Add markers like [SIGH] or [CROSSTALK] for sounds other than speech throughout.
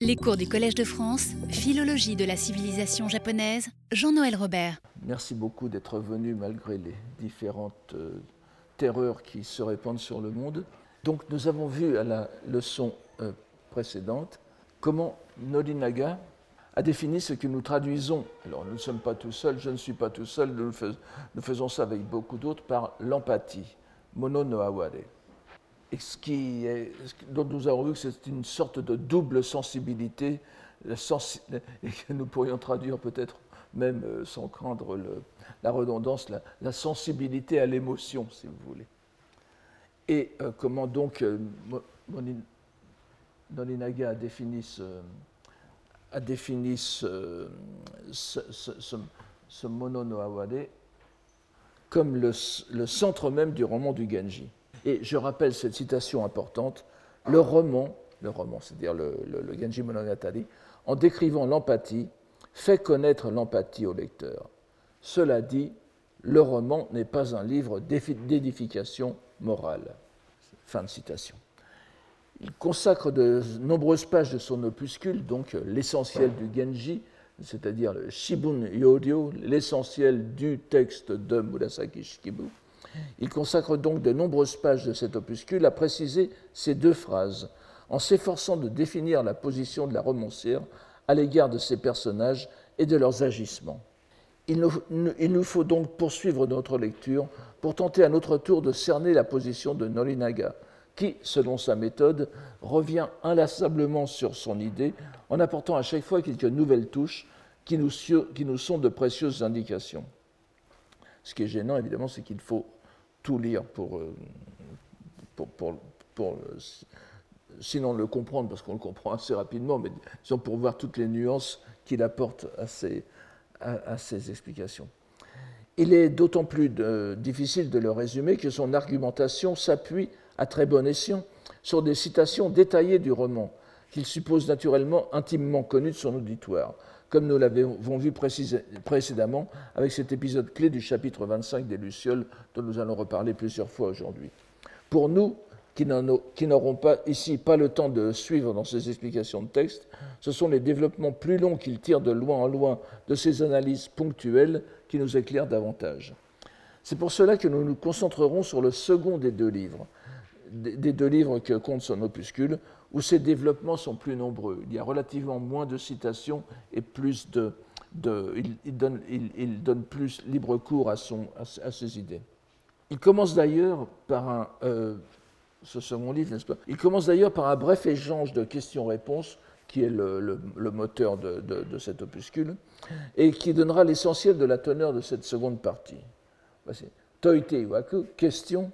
Les cours du Collège de France, Philologie de la civilisation japonaise, Jean-Noël Robert. Merci beaucoup d'être venu malgré les différentes euh, terreurs qui se répandent sur le monde. Donc nous avons vu à la leçon euh, précédente comment Norinaga a défini ce que nous traduisons. Alors nous ne sommes pas tout seuls, je ne suis pas tout seul, nous, faisons ça avec beaucoup d'autres par l'empathie, mono no aware et ce dont nous avons vu que c'est une sorte de double sensibilité, et que nous pourrions traduire peut-être même euh, sans craindre la redondance, la, sensibilité à l'émotion, si vous voulez. Et euh, comment donc euh, Nolinaga a défini ce, a défini mono no awade comme le, le centre même du roman du Genji. Et je rappelle cette citation importante le roman, le roman, c'est-à-dire le, Genji Monogatari, en décrivant l'empathie, fait connaître l'empathie au lecteur. Cela dit, le roman n'est pas un livre d'édification morale. Fin de citation. Il consacre de nombreuses pages de son opuscule, donc l'essentiel du Genji, c'est-à-dire le Shibun Yodio, l'essentiel du texte de Murasaki Shikibu, il consacre donc de nombreuses pages de cet opuscule à préciser ces deux phrases, en s'efforçant de définir la position de la romancière à l'égard de ses personnages et de leurs agissements. Il nous, faut donc poursuivre notre lecture pour tenter à notre tour de cerner la position de Norinaga, qui, selon sa méthode, revient inlassablement sur son idée en apportant à chaque fois quelques nouvelles touches qui nous, qui nous sont de précieuses indications. Ce qui est gênant, évidemment, c'est qu'il faut tout lire pour, euh, pour, sinon le comprendre, parce qu'on le comprend assez rapidement, mais disons pour voir toutes les nuances qu'il apporte à ces, explications. Il est d'autant plus difficile de le résumer que son argumentation s'appuie à très bon escient sur des citations détaillées du roman, qu'il suppose naturellement intimement connues de son auditoire, comme nous l'avons vu précédemment avec cet épisode clé du chapitre 25 des Lucioles dont nous allons reparler plusieurs fois aujourd'hui. Pour nous, qui n'auront pas ici pas le temps de suivre dans ces explications de texte, ce sont les développements plus longs qu'il tire de loin en loin de ces analyses ponctuelles qui nous éclairent davantage. C'est pour cela que nous nous concentrerons sur le second des deux livres, des deux livres que compte son opuscule, où ces développements sont plus nombreux. Il y a relativement moins de citations et plus de, il, donne, plus libre cours à, son, à, ses idées. Il commence d'ailleurs par un, euh, ce second livre, n'est-ce pas? Il commence d'ailleurs par un bref échange de questions-réponses qui est le, moteur de, de, cet opuscule, et qui donnera l'essentiel de la teneur de cette seconde partie. Voici. Toite iwaku, question,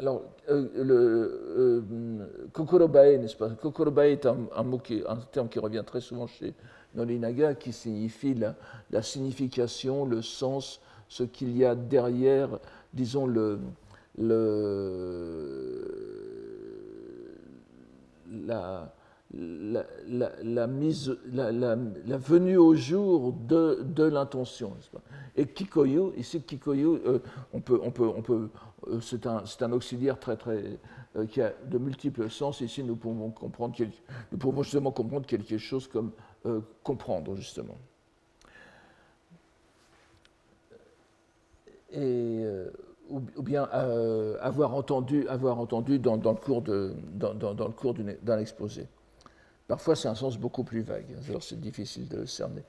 alors, euh, euh, kokorobae, n'est-ce pas? Kokorobae est un, mot un terme qui revient très souvent chez Nolinaga, qui signifie la, signification, le sens, ce qu'il y a derrière, disons, le, le la, la, venue au jour de, l'intention. Et Kikoyu, ici Kikoyu, euh, on peut, euh, c'est un, auxiliaire très, euh, qui a de multiples sens. Ici, nous pouvons, comprendre justement comprendre quelque chose comme comprendre, justement. Et, ou, bien avoir entendu, avoir entendu dans le cours d'un exposé. Parfois, c'est un sens beaucoup plus vague, alors c'est difficile de le cerner.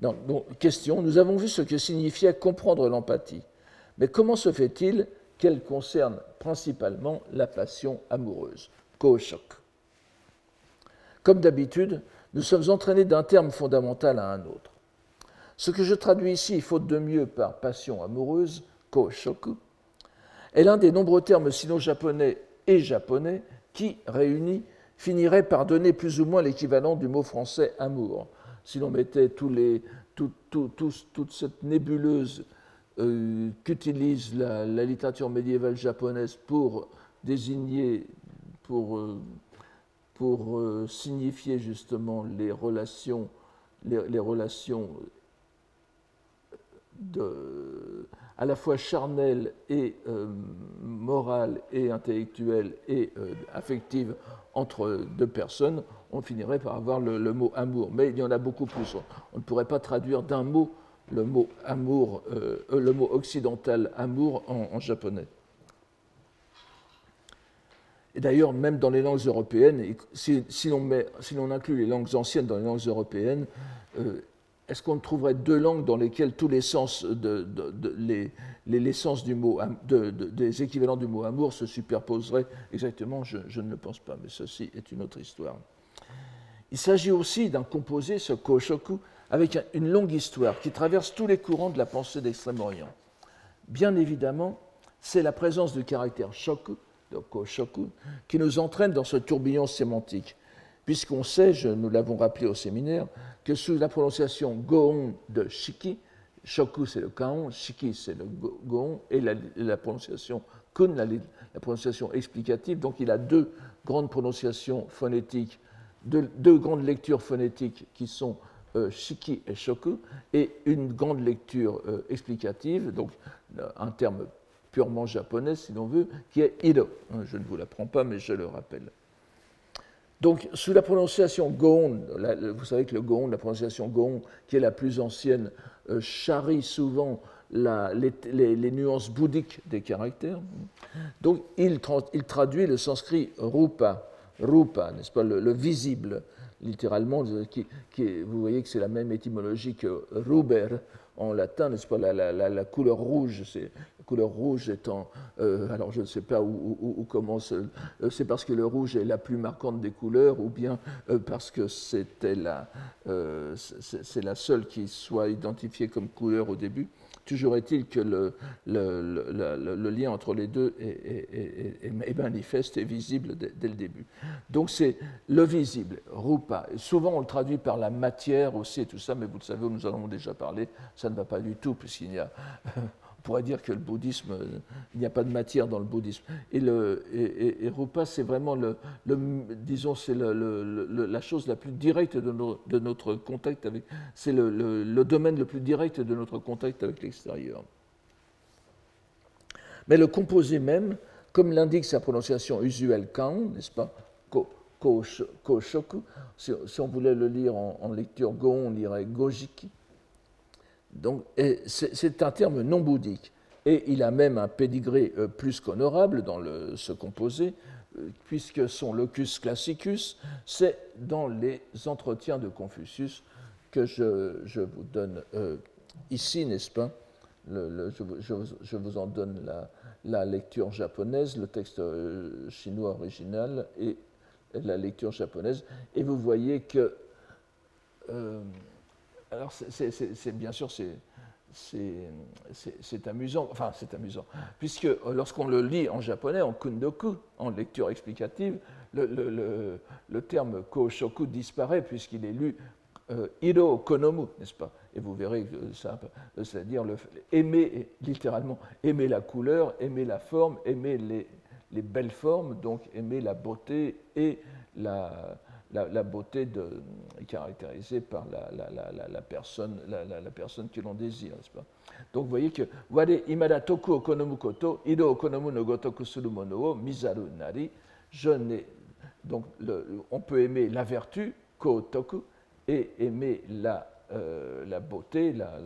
Donc, question, nous avons vu ce que signifiait comprendre l'empathie. Mais comment se fait-il qu'elle concerne principalement la passion amoureuse? Ko-shok. Comme d'habitude, nous sommes entraînés d'un terme fondamental à un autre. Ce que je traduis ici, faute de mieux, par passion amoureuse, ko-shoku, est l'un des nombreux termes sino-japonais et japonais qui, réunis, finirait par donner plus ou moins l'équivalent du mot français amour. Si l'on mettait tous les, toute cette nébuleuse euh, qu'utilise la, littérature médiévale japonaise pour désigner, pour, euh, pour euh, signifier justement les relations, les, relations à la fois charnelle et morale et intellectuelle et affective entre deux personnes, on finirait par avoir le, mot amour. Mais il y en a beaucoup plus. On, ne pourrait pas traduire d'un mot le mot amour, le mot occidental amour en japonais. Et d'ailleurs, même dans les langues européennes, si, l'on inclut les langues anciennes dans les langues européennes, euh, est-ce qu'on trouverait deux langues dans lesquelles tous les sens, de, les, sens du mot, des équivalents du mot amour se superposeraient exactement? Je, ne le pense pas, mais ceci est une autre histoire. Il s'agit aussi d'un composé, ce Koshoku, avec une longue histoire qui traverse tous les courants de la pensée d'Extrême-Orient. Bien évidemment, c'est la présence du caractère shoku, Koshoku, qui nous entraîne dans ce tourbillon sémantique, puisqu'on sait, nous l'avons rappelé au séminaire, que sous la prononciation Goon de Shiki, Shoku c'est le Kaon, Shiki c'est le Goon, et la, prononciation Kun, la, prononciation explicative, donc il a deux grandes prononciations phonétiques, deux, grandes lectures phonétiques qui sont euh, Shiki et Shoku, et une grande lecture euh, explicative, donc un terme purement japonaise, si l'on veut, qui est Ido. Je ne vous l'apprends pas, mais je le rappelle. Donc, sous la prononciation Goon, vous savez que le Goon, la prononciation Goon, qui est la plus ancienne, euh, charrie souvent les, nuances bouddhiques des caractères. Donc, il, traduit le sanskrit rupa, rupa, n'est-ce pas, le, visible, littéralement, vous voyez que c'est la même étymologie que ruber en latin, n'est-ce pas, la, la, couleur rouge, couleur rouge étant, euh, alors je ne sais pas où, commence, euh, c'est parce que le rouge est la plus marquante des couleurs ou bien euh, parce que c'était la, c'est la seule qui soit identifiée comme couleur au début. Toujours est-il que le, lien entre les deux est, manifeste et visible dès, dès le début. Donc c'est le visible, rupa. Souvent on le traduit par la matière aussi et tout ça, mais vous le savez, nous en avons déjà parlé, ça ne va pas du tout puisqu'il y a [LAUGHS] pourrait dire que le bouddhisme, il n'y a pas de matière dans le bouddhisme. Et, le, et, Rupa, c'est vraiment le, disons, c'est la chose la plus directe de, notre contact avec, c'est le, domaine le plus direct de notre contact avec l'extérieur. Mais le composé même, comme l'indique sa prononciation usuelle kan, n'est-ce pas, ko, shoku, si, on voulait le lire en, lecture go, on lirait gojiki donc, c'est un terme non bouddhique. Et il a même un pédigré euh, plus qu'honorable dans ce composé, euh, puisque son locus classicus, c'est dans les entretiens de Confucius que je, vous donne euh, ici, n'est-ce pas? Je, vous en donne la, lecture japonaise, le texte chinois original et la lecture japonaise. Et vous voyez que alors, c'est bien sûr, c'est amusant, enfin c'est amusant, puisque euh, lorsqu'on le lit en japonais, en kundoku, en lecture explicative, le, terme koshoku disparaît puisqu'il est lu euh, iro konomu, n'est-ce pas? Et vous verrez que ça, c'est-à-dire aimer, littéralement, aimer la couleur, aimer la forme, aimer les, les belles formes, donc aimer la beauté et la, la, beauté caractérisée par la, personne, la, personne que l'on désire, Donc vous voyez que ido okonomu no nari. On peut aimer la vertu, ko toku, et aimer la, euh, la beauté, la,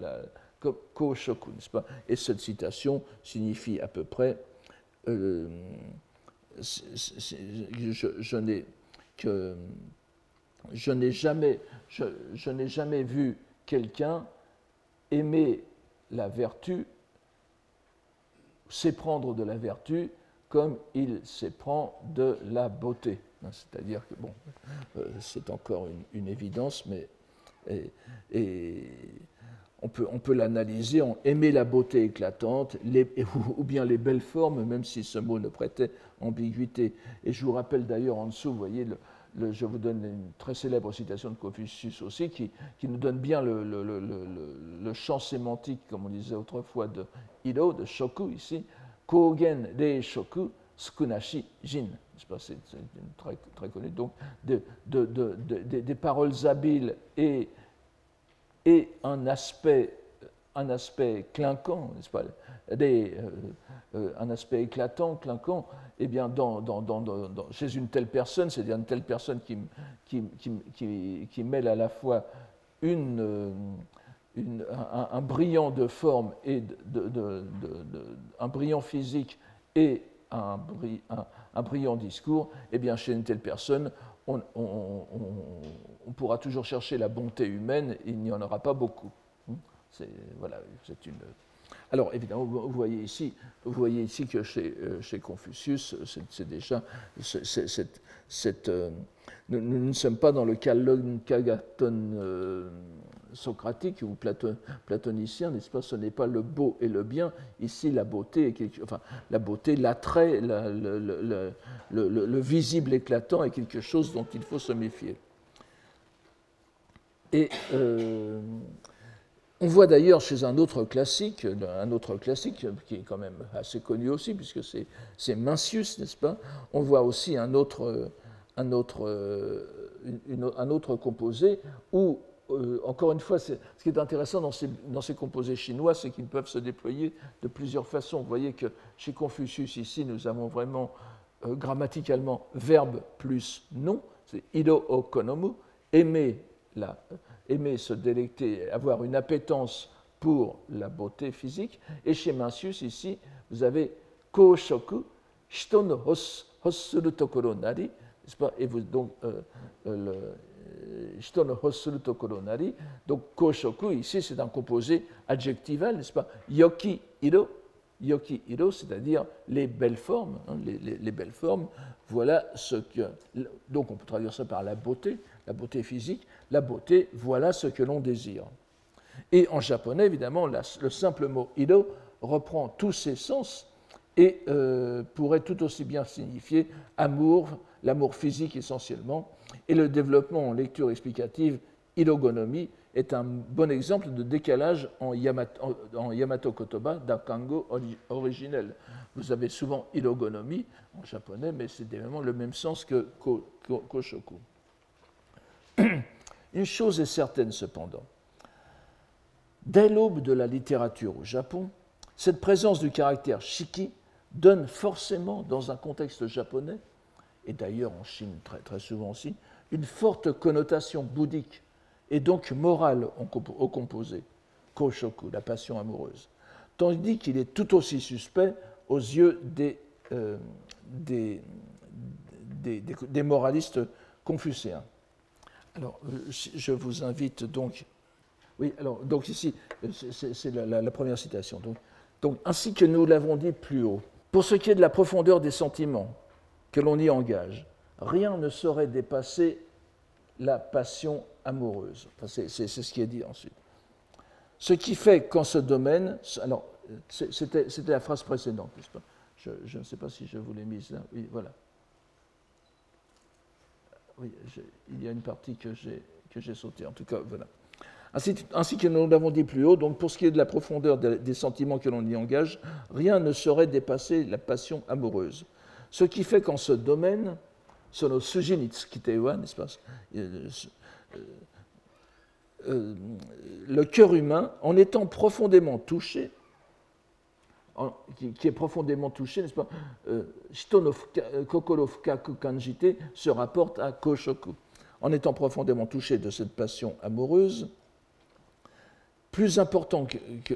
Et cette citation signifie à peu près euh, que je n'ai jamais, je, jamais vu quelqu'un aimer la vertu, s'éprendre de la vertu comme il s'éprend de la beauté. C'est-à-dire que, bon, euh, c'est encore une, évidence, mais on peut, on peut l'analyser aimer la beauté éclatante, les, [LAUGHS] ou, bien les belles formes, même si ce mot ne prêtait ambiguïté. Et je vous rappelle d'ailleurs en dessous, vous voyez, le, je vous donne une très célèbre citation de Confucius aussi, qui, nous donne bien le, champ sémantique, comme on disait autrefois, de Ido, de Shoku ici. Kogen de Shoku, Skunashi Jin. C'est très, très connu. Donc, des paroles habiles et, et un aspect un aspect clinquant, n'est-ce pas? Des, Un aspect éclatant, clinquant, eh bien, chez une telle personne, c'est-à-dire une telle personne qui, mêle à la fois une, un, brillant de forme et un brillant physique et un, brillant discours, eh bien, chez une telle personne, on, pourra toujours chercher la bonté humaine, il n'y en aura pas beaucoup. C'est voilà, une. Alors évidemment, vous voyez ici, que chez, euh, Confucius, c'est déjà euh, nous, ne sommes pas dans le euh, socratique ou platonicien, n'est-ce pas? Ce n'est pas le beau et le bien. Ici, la beauté, enfin, l'attrait, le, le, visible éclatant est quelque chose dont il faut se méfier. Et euh, on voit d'ailleurs chez un autre classique, un autre classique qui est quand même assez connu aussi, puisque c'est Mincius, n'est-ce pas? On voit aussi un autre, composé où euh, encore une fois, ce qui est intéressant dans ces, dans ces composés chinois, c'est qu'ils peuvent se déployer de plusieurs façons. Vous voyez que chez Confucius, ici, nous avons vraiment euh, grammaticalement verbe plus nom, c'est ido okonomu, aimer, la, aimer se délecter, avoir une appétence pour la beauté physique. Et chez Mencius, ici, vous avez koshoku, shito no hossuru tokoro nari, et vous, donc, euh, le, donc, koshoku, ici, c'est un composé adjectival, n'est-ce pas? Yoki iro, yoki iro, c'est-à-dire les belles formes, hein, les, belles formes, voilà ce que. Donc, on peut traduire ça par la beauté, la beauté physique, la beauté, voilà ce que l'on désire. Et en japonais, évidemment, le simple mot iro reprend tous ses sens et euh, pourrait tout aussi bien signifier amour, l'amour physique essentiellement, et le développement en lecture explicative ilogonomie est un bon exemple de décalage en Yamato, Kotoba d'un kango originel. Vous avez souvent ilogonomie en japonais, mais c'est vraiment le même sens que koshoku. Une chose est certaine cependant. Dès l'aube de la littérature au Japon, cette présence du caractère shiki donne forcément, dans un contexte japonais, et d'ailleurs en Chine très, très souvent aussi, une forte connotation bouddhique et donc morale au composé, koshoku, la passion amoureuse, tandis qu'il est tout aussi suspect aux yeux des, euh, moralistes confucéens. Alors, euh, je vous invite donc. Oui, alors, donc ici, c'est la, première citation. Donc, ainsi que nous l'avons dit plus haut, pour ce qui est de la profondeur des sentiments que l'on y engage, rien ne saurait dépasser la passion amoureuse. c'est ce qui est dit ensuite. Ce qui fait qu'en ce domaine, alors c'était la phrase précédente, je, je, ne sais pas si je vous l'ai mise là. Oui, voilà. Oui, il y a une partie que j'ai sautée. En tout cas, voilà. Ainsi, ainsi, que nous l'avons dit plus haut, donc pour ce qui est de la profondeur des sentiments que l'on y engage, rien ne saurait dépasser la passion amoureuse. Ce qui fait qu'en ce domaine, sujinitskitewa, n'est-ce pas euh, euh, Le cœur humain, en étant profondément touché, qui, est profondément touché, n'est-ce pas euh, Shito kokoro fukaku kanjite se rapporte à koshoku. En étant profondément touché de cette passion amoureuse, plus important que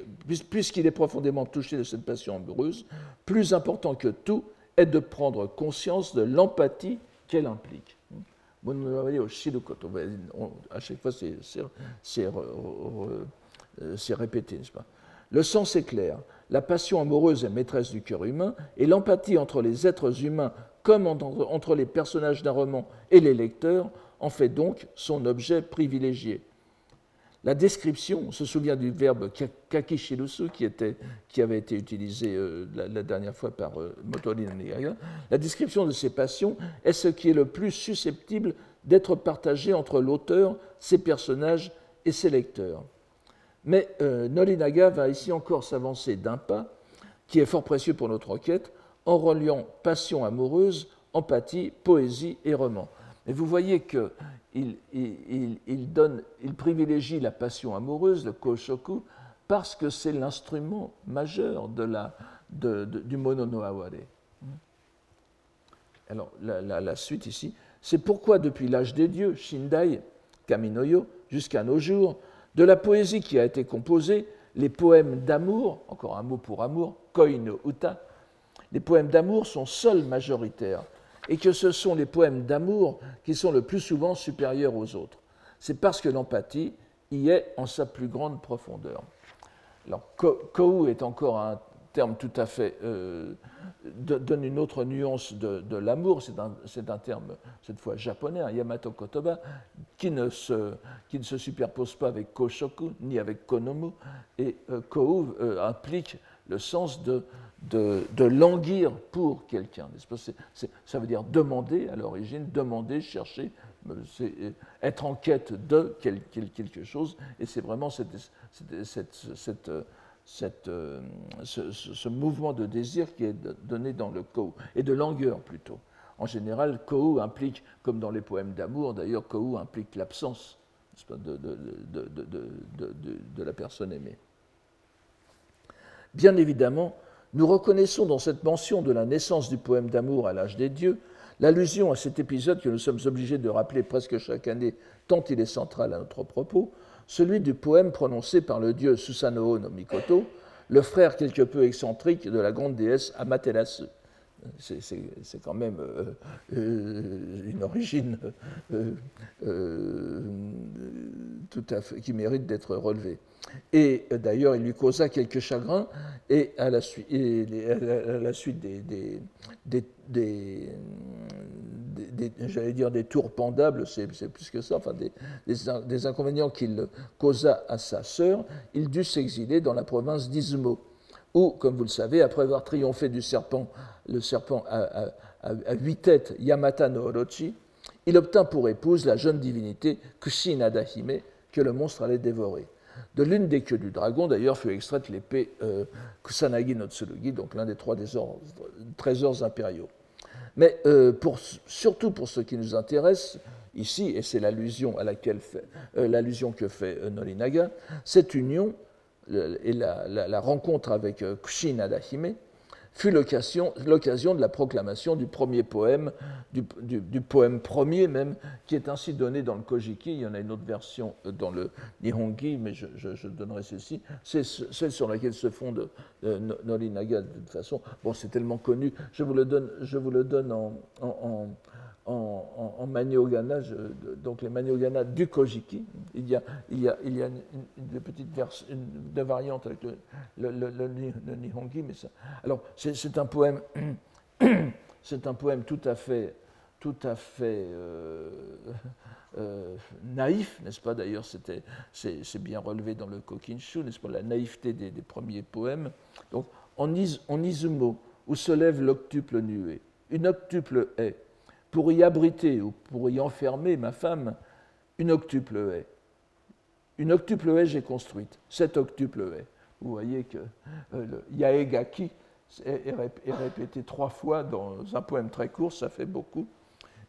puisqu'il est profondément touché de cette passion amoureuse, plus important que tout, est de prendre conscience de l'empathie qu'elle implique. À chaque fois, c'est répété, n'est-ce pas Le sens est clair. La passion amoureuse est maîtresse du cœur humain et l'empathie entre les êtres humains comme entre les personnages d'un roman et les lecteurs en fait donc son objet privilégié. La description, on se souvient du verbe kakishirusu qui, avait été utilisé euh, la, dernière fois par euh, La description de ces passions est ce qui est le plus susceptible d'être partagé entre l'auteur, ses personnages et ses lecteurs. Mais euh, Nolinaga va ici encore s'avancer d'un pas, qui est fort précieux pour notre enquête, en reliant passion amoureuse, empathie, poésie et roman. Et vous voyez qu'il il, privilégie la passion amoureuse, le koshoku, parce que c'est l'instrument majeur du mono no aware. Alors, la, suite ici, c'est pourquoi depuis l'âge des dieux, Shindai, Kaminoyo, jusqu'à nos jours, de la poésie qui a été composée, les poèmes d'amour, encore un mot pour amour, koi no uta, les poèmes d'amour sont seuls majoritaires, et que ce sont les poèmes d'amour qui sont le plus souvent supérieurs aux autres. C'est parce que l'empathie y est en sa plus grande profondeur. Alors, Kou est encore un terme tout à fait. Euh, donne une autre nuance de, l'amour. C'est un, terme, cette fois japonais, un Yamato Kotoba, qui ne, se, qui ne se superpose pas avec Koshoku ni avec Konomu. Et euh, Kou euh, implique le sens de, de, languir pour quelqu'un. Ça veut dire demander à l'origine, demander, chercher, c'est être en quête de quelque chose. Et c'est vraiment cette, euh, ce, mouvement de désir qui est donné dans le kou, et de langueur plutôt. En général, kou implique, comme dans les poèmes d'amour, d'ailleurs, kou implique l'absence de, la personne aimée. Bien évidemment, nous reconnaissons dans cette mention de la naissance du poème d'amour à l'âge des dieux l'allusion à cet épisode que nous sommes obligés de rappeler presque chaque année, tant il est central à notre propos, celui du poème prononcé par le dieu Susanoo no Mikoto, le frère quelque peu excentrique de la grande déesse Amaterasu. C'est quand même euh, euh, une origine euh, tout à fait, qui mérite d'être relevée. Et d'ailleurs, il lui causa quelques chagrins, et à la, suite, des, j'allais dire des tours pendables, c'est plus que ça, enfin des, inconvénients qu'il causa à sa sœur, il dut s'exiler dans la province d'Izumo, où, comme vous le savez, après avoir triomphé du serpent, le serpent à, huit têtes, Yamata no Orochi, il obtint pour épouse la jeune divinité Kushinada Hime, que le monstre allait dévorer. De l'une des queues du dragon, d'ailleurs, fut extraite l'épée euh, Kusanagi no Tsurugi, donc l'un des trois trésors impériaux. Mais euh, surtout pour ce qui nous intéresse ici, et c'est l'allusion fait, euh, que fait Norinaga, cette union et la, rencontre avec Kushin Adahime fut l'occasion de la proclamation du premier poème, du, poème premier même, qui est ainsi donné dans le Kojiki. Il y en a une autre version dans le Nihongi, mais je, donnerai celle-ci. C'est celle sur laquelle se fonde Norinaga de toute façon. Bon, c'est tellement connu. Je vous le donne, en, maniogana, donc les maniogana du Kojiki. Il y a, une, petite version, une, variante avec le, Nihongi, mais ça. Alors, c'est un poème, [COUGHS] c'est un poème tout à fait, tout à fait euh, euh, naïf, n'est-ce pas D'ailleurs, c'est bien relevé dans le Kokinshu, n'est-ce pas La naïveté des, premiers poèmes. Donc, en, en Izumo, où se lève l'octuple nuée, une octuple est pour y abriter ou pour y enfermer ma femme une octuple haie. Une octuple haie, j'ai construite, cette octuple haie. Vous voyez que euh, le yaegaki est, répété trois fois dans un poème très court, ça fait beaucoup.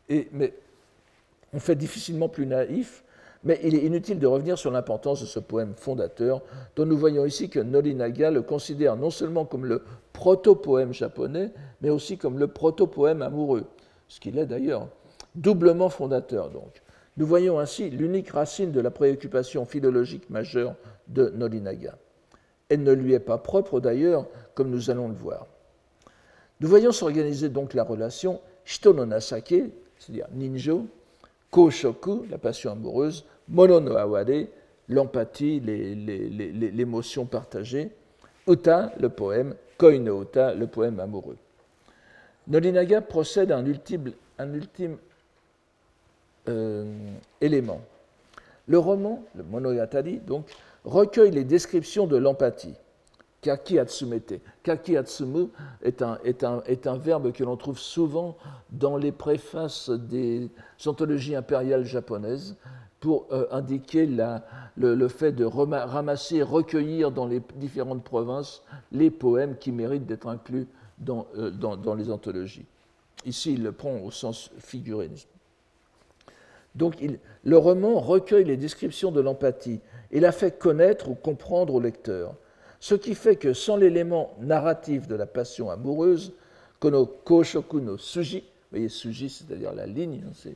Et, mais on fait difficilement plus naïf, mais il est inutile de revenir sur l'importance de ce poème fondateur, dont nous voyons ici que Norinaga le considère non seulement comme le proto-poème japonais, mais aussi comme le proto-poème amoureux ce qu'il est d'ailleurs, doublement fondateur donc. Nous voyons ainsi l'unique racine de la préoccupation philologique majeure de Nolinaga. Elle ne lui est pas propre d'ailleurs, comme nous allons le voir. Nous voyons s'organiser donc la relation Shito no Nasake, c'est-à-dire Ninjo, Koshoku, la passion amoureuse, Mono no Aware, l'empathie, l'émotion partagée, Uta, le poème, Koi no Uta, le poème amoureux. Nolinaga procède à un ultime, euh, élément. Le roman, le Monogatari, donc, recueille les descriptions de l'empathie. Kaki atsumete. Est un, verbe que l'on trouve souvent dans les préfaces des anthologies impériales japonaises pour euh, indiquer le, fait de ramasser, recueillir dans les différentes provinces les poèmes qui méritent d'être inclus euh, dans, les anthologies. Ici, il le prend au sens figuré. Donc le roman recueille les descriptions de l'empathie et la fait connaître ou comprendre au lecteur. Ce qui fait que sans l'élément narratif de la passion amoureuse, kono koshoku no suji, vous voyez suji c'est-à-dire la ligne, hein, c'est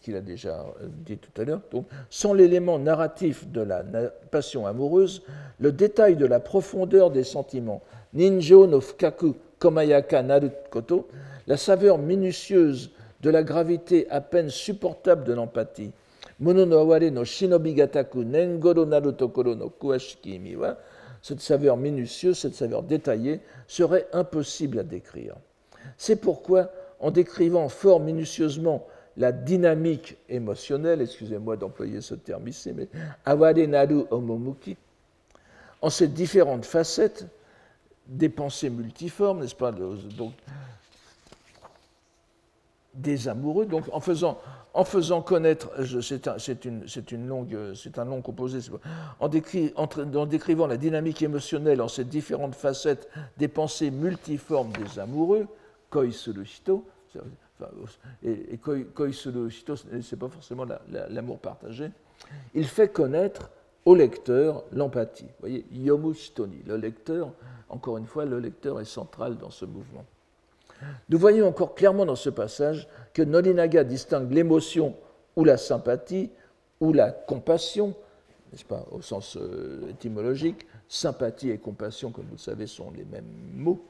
qu'il a déjà dit tout à l'heure. Sans l'élément narratif de la passion amoureuse, le détail de la profondeur des sentiments, ninjo no fukaku komayaka narukoto, la saveur minutieuse de la gravité à peine supportable de l'empathie, mono no aware no shinobigataku nengoro naru tokoro no kuashiki imiwa, cette saveur minutieuse, cette saveur détaillée, serait impossible à décrire. C'est pourquoi, en décrivant fort minutieusement la dynamique émotionnelle, excusez-moi d'employer ce terme ici, mais aware naru omomuki, en ses différentes facettes, des pensées multiformes, n'est-ce pas des amoureux, donc en faisant, connaître, c'est longue, un long composé, en, décri, en, en, décrivant la dynamique émotionnelle en ses différentes facettes des pensées multiformes des amoureux, koi et, et hito, c'est pas forcément l'amour partagé, il fait connaître au lecteur l'empathie. Vous voyez, yomu shitoni, le lecteur, encore une fois, le lecteur est central dans ce mouvement. Nous voyons encore clairement dans ce passage que Nolinaga distingue l'émotion ou la sympathie ou la compassion, n'est-ce pas, au sens euh, étymologique, sympathie et compassion, comme vous le savez, sont les mêmes mots.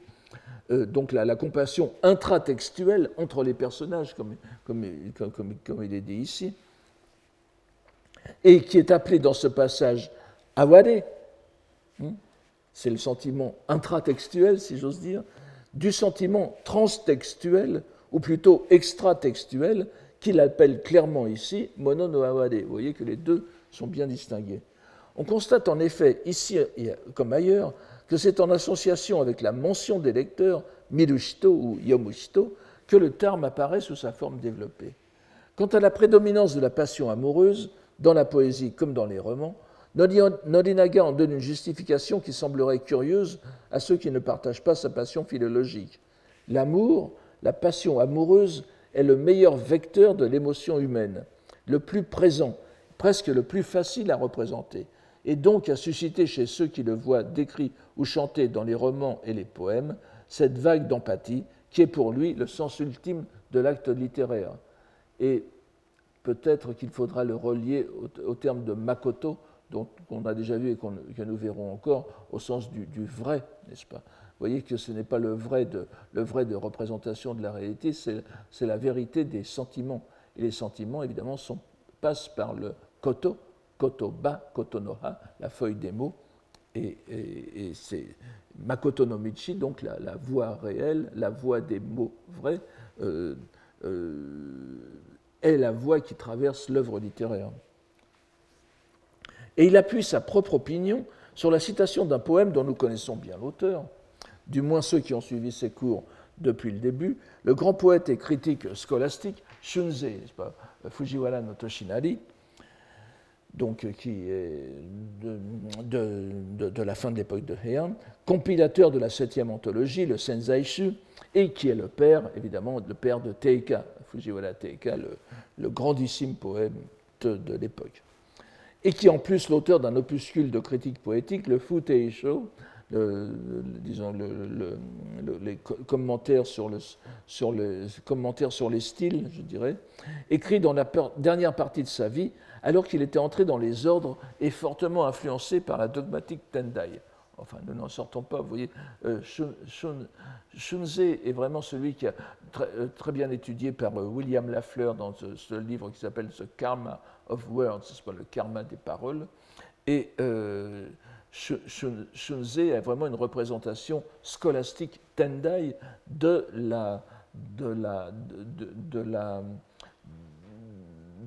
Euh, donc la, la, compassion intratextuelle entre les personnages, comme, comme, comme, comme, il est dit ici, et qui est appelée dans ce passage aware, hein, c'est le sentiment intratextuel, si j'ose dire, du sentiment transtextuel, ou plutôt extratextuel, qu'il appelle clairement ici mono no awade. Vous voyez que les deux sont bien distingués. On constate en effet, ici comme ailleurs, que c'est en association avec la mention des lecteurs, mirushito ou yomushito, que le terme apparaît sous sa forme développée. Quant à la prédominance de la passion amoureuse, dans la poésie comme dans les romans, Norinaga en donne une justification qui semblerait curieuse à ceux qui ne partagent pas sa passion philologique. L'amour, la passion amoureuse, est le meilleur vecteur de l'émotion humaine, le plus présent, presque le plus facile à représenter, et donc à susciter chez ceux qui le voient décrit ou chanté dans les romans et les poèmes cette vague d'empathie qui est pour lui le sens ultime de l'acte littéraire. Et peut-être qu'il faudra le relier au, terme de Makoto, dont on a déjà vu et que nous verrons encore, au sens du, vrai, n'est-ce pas? Vous voyez que ce n'est pas le vrai, de, représentation de la réalité, c'est la vérité des sentiments. Et les sentiments, évidemment, passent par le koto, kotoba, kotonoha, la feuille des mots, et, c'est Makoto no donc la, voix réelle, la voix des mots vrais, euh, euh, est la voie qui traverse l'œuvre littéraire. Et il appuie sa propre opinion sur la citation d'un poème dont nous connaissons bien l'auteur, du moins ceux qui ont suivi ses cours depuis le début, le grand poète et critique scolastique Shunze, pas, Fujiwara no Toshinari, donc, qui est de, la fin de l'époque de Heian, compilateur de la septième anthologie, le Senzaishu, et qui est le père, évidemment, le père de Teika, Fujiwara Teika, le, grandissime poème de, l'époque. Et qui est en plus l'auteur d'un opuscule de critique poétique, le Futeisho, disons les commentaires sur, le, sur, commentaires sur les styles, je dirais, écrit dans la dernière partie de sa vie, alors qu'il était entré dans les ordres et fortement influencé par la dogmatique Tendai. Enfin, nous n'en sortons pas, vous voyez, euh, Shunze est vraiment celui qui a très, euh, bien étudié par euh, William Lafleur dans ce, livre qui s'appelle The Karma of Words, c'est pas le karma des paroles. Et Shunze est vraiment une représentation scolastique Tendai de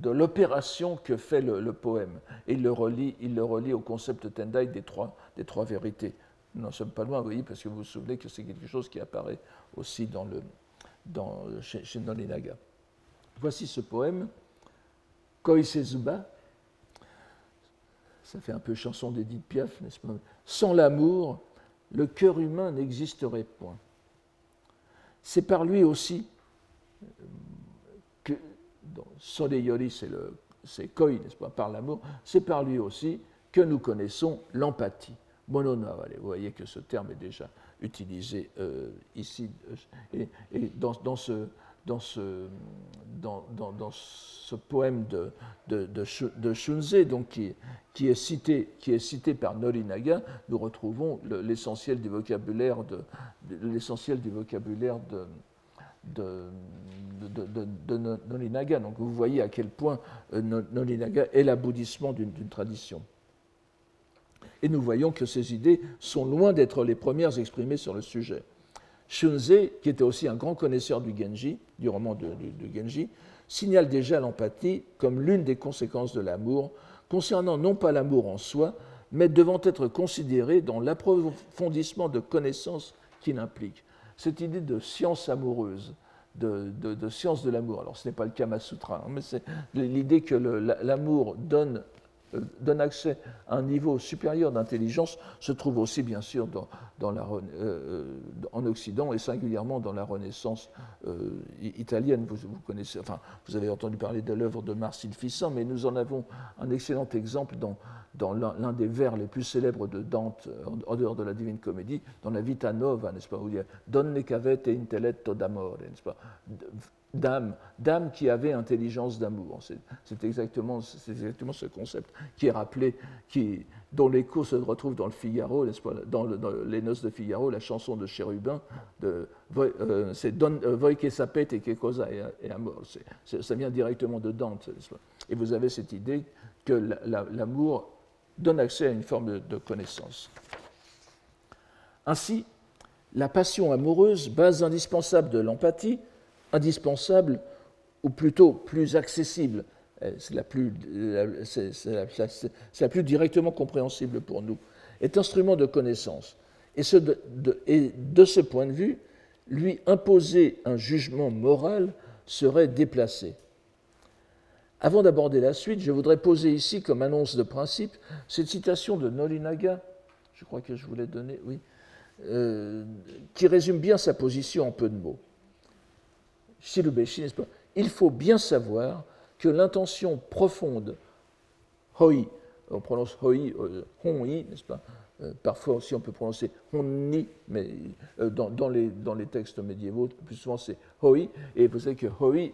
l'opération que fait le, poème. Et il le, relie, au concept Tendai des trois, vérités. Nous n'en sommes pas loin, vous voyez, parce que vous vous souvenez que c'est quelque chose qui apparaît aussi dans le, dans, chez, chez Nolinaga. Voici ce poème, Koisezuba. Ça fait un peu chanson d'Edith Piaf, n'est-ce pas? Sans l'amour, le cœur humain n'existerait point. C'est par lui aussi que Yori, c'est koi, n'est-ce pas, par l'amour, c'est par lui aussi que nous connaissons l'empathie. Vous voyez que ce terme est déjà utilisé euh, ici. Et, dans, dans, ce, dans, ce, poème de, de, Shunze, donc qui, est cité, qui est cité par Norinaga, nous retrouvons l'essentiel du vocabulaire de, l'essentiel du Norinaga. Donc vous voyez à quel point euh, Norinaga est l'aboutissement d'une tradition. Et nous voyons que ces idées sont loin d'être les premières exprimées sur le sujet. Shunze, qui était aussi un grand connaisseur du Genji, du roman de, Genji, signale déjà l'empathie comme l'une des conséquences de l'amour, concernant non pas l'amour en soi, mais devant être considéré dans l'approfondissement de connaissances qu'il implique. Cette idée de science amoureuse, de, science de l'amour, alors ce n'est pas le Kama Sutra, hein, mais c'est l'idée que l'amour donne donne accès à un niveau supérieur d'intelligence se trouve aussi bien sûr euh, euh, en Occident et singulièrement dans la Renaissance italienne. Vous, connaissez, enfin, vous avez entendu parler de l'œuvre de Marcel Fissin, mais nous en avons un excellent exemple dans, dans l'un des vers les plus célèbres de Dante, en, dehors de la Divine Comédie, dans la Vita Nova, n'est-ce pas, où il y a Donne cavette intelletto d'amore, n'est-ce pas? D'âme, d'âme qui avait intelligence d'amour. C'est exactement, ce concept qui est rappelé, qui, dont l'écho se retrouve dans le Figaro, dans, les Noces de Figaro, la chanson de Chérubin, euh, c'est Don euh, Voi che sapete che cosa è amor. ça vient directement de Dante. Et vous avez cette idée que l'amour donne accès à une forme de connaissance. Ainsi, la passion amoureuse, base indispensable de l'empathie, indispensable, ou plutôt plus accessible, c'est la, plus, directement compréhensible pour nous, est instrument de connaissance. Et, ce de, et de ce point de vue, lui imposer un jugement moral serait déplacé. Avant d'aborder la suite, je voudrais poser ici comme annonce de principe cette citation de Nolinaga, je crois que je vous l'ai donnée, oui, euh, qui résume bien sa position en peu de mots il faut bien savoir que l'intention profonde, hoi, on prononce hoi, euh, hoi, n'est-ce pas? Euh, Parfois aussi on peut prononcer honni, mais euh, dans, les, dans, les, textes médiévaux, plus souvent c'est hoi, et vous savez que hoi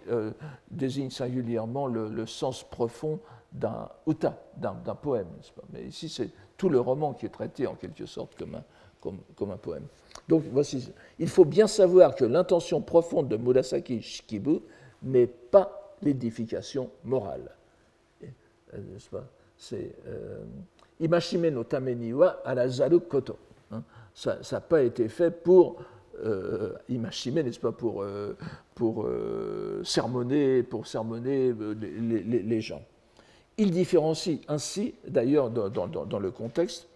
désigne singulièrement le, sens profond d'un uta, d'un poème, n'est-ce pas? Mais ici c'est tout le roman qui est traité en quelque sorte comme un, comme, un poème. Donc voici, il faut bien savoir que l'intention profonde de Murasaki Shikibu n'est pas l'édification morale. Euh, c'est euh, Imashime no tameni wa arazaru koto. Hein. Ça n'a pas été fait pour euh, imashime, n'est-ce pas, pour, euh, pour sermonner, pour sermonner les, gens. Il différencie ainsi, d'ailleurs, dans, le contexte,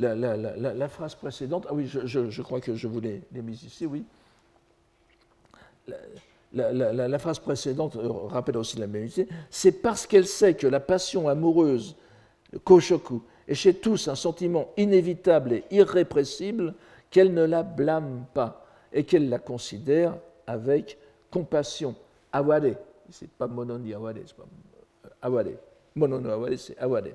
la, phrase précédente, ah oui, je, crois que je vous l'ai mise ici, oui. La, phrase précédente rappelle aussi la même idée. C'est parce qu'elle sait que la passion amoureuse, koshoku, est chez tous un sentiment inévitable et irrépressible qu'elle ne la blâme pas et qu'elle la considère avec compassion. Aware, c'est pas mononi aware, c'est pas aware. Monono aware, c'est aware.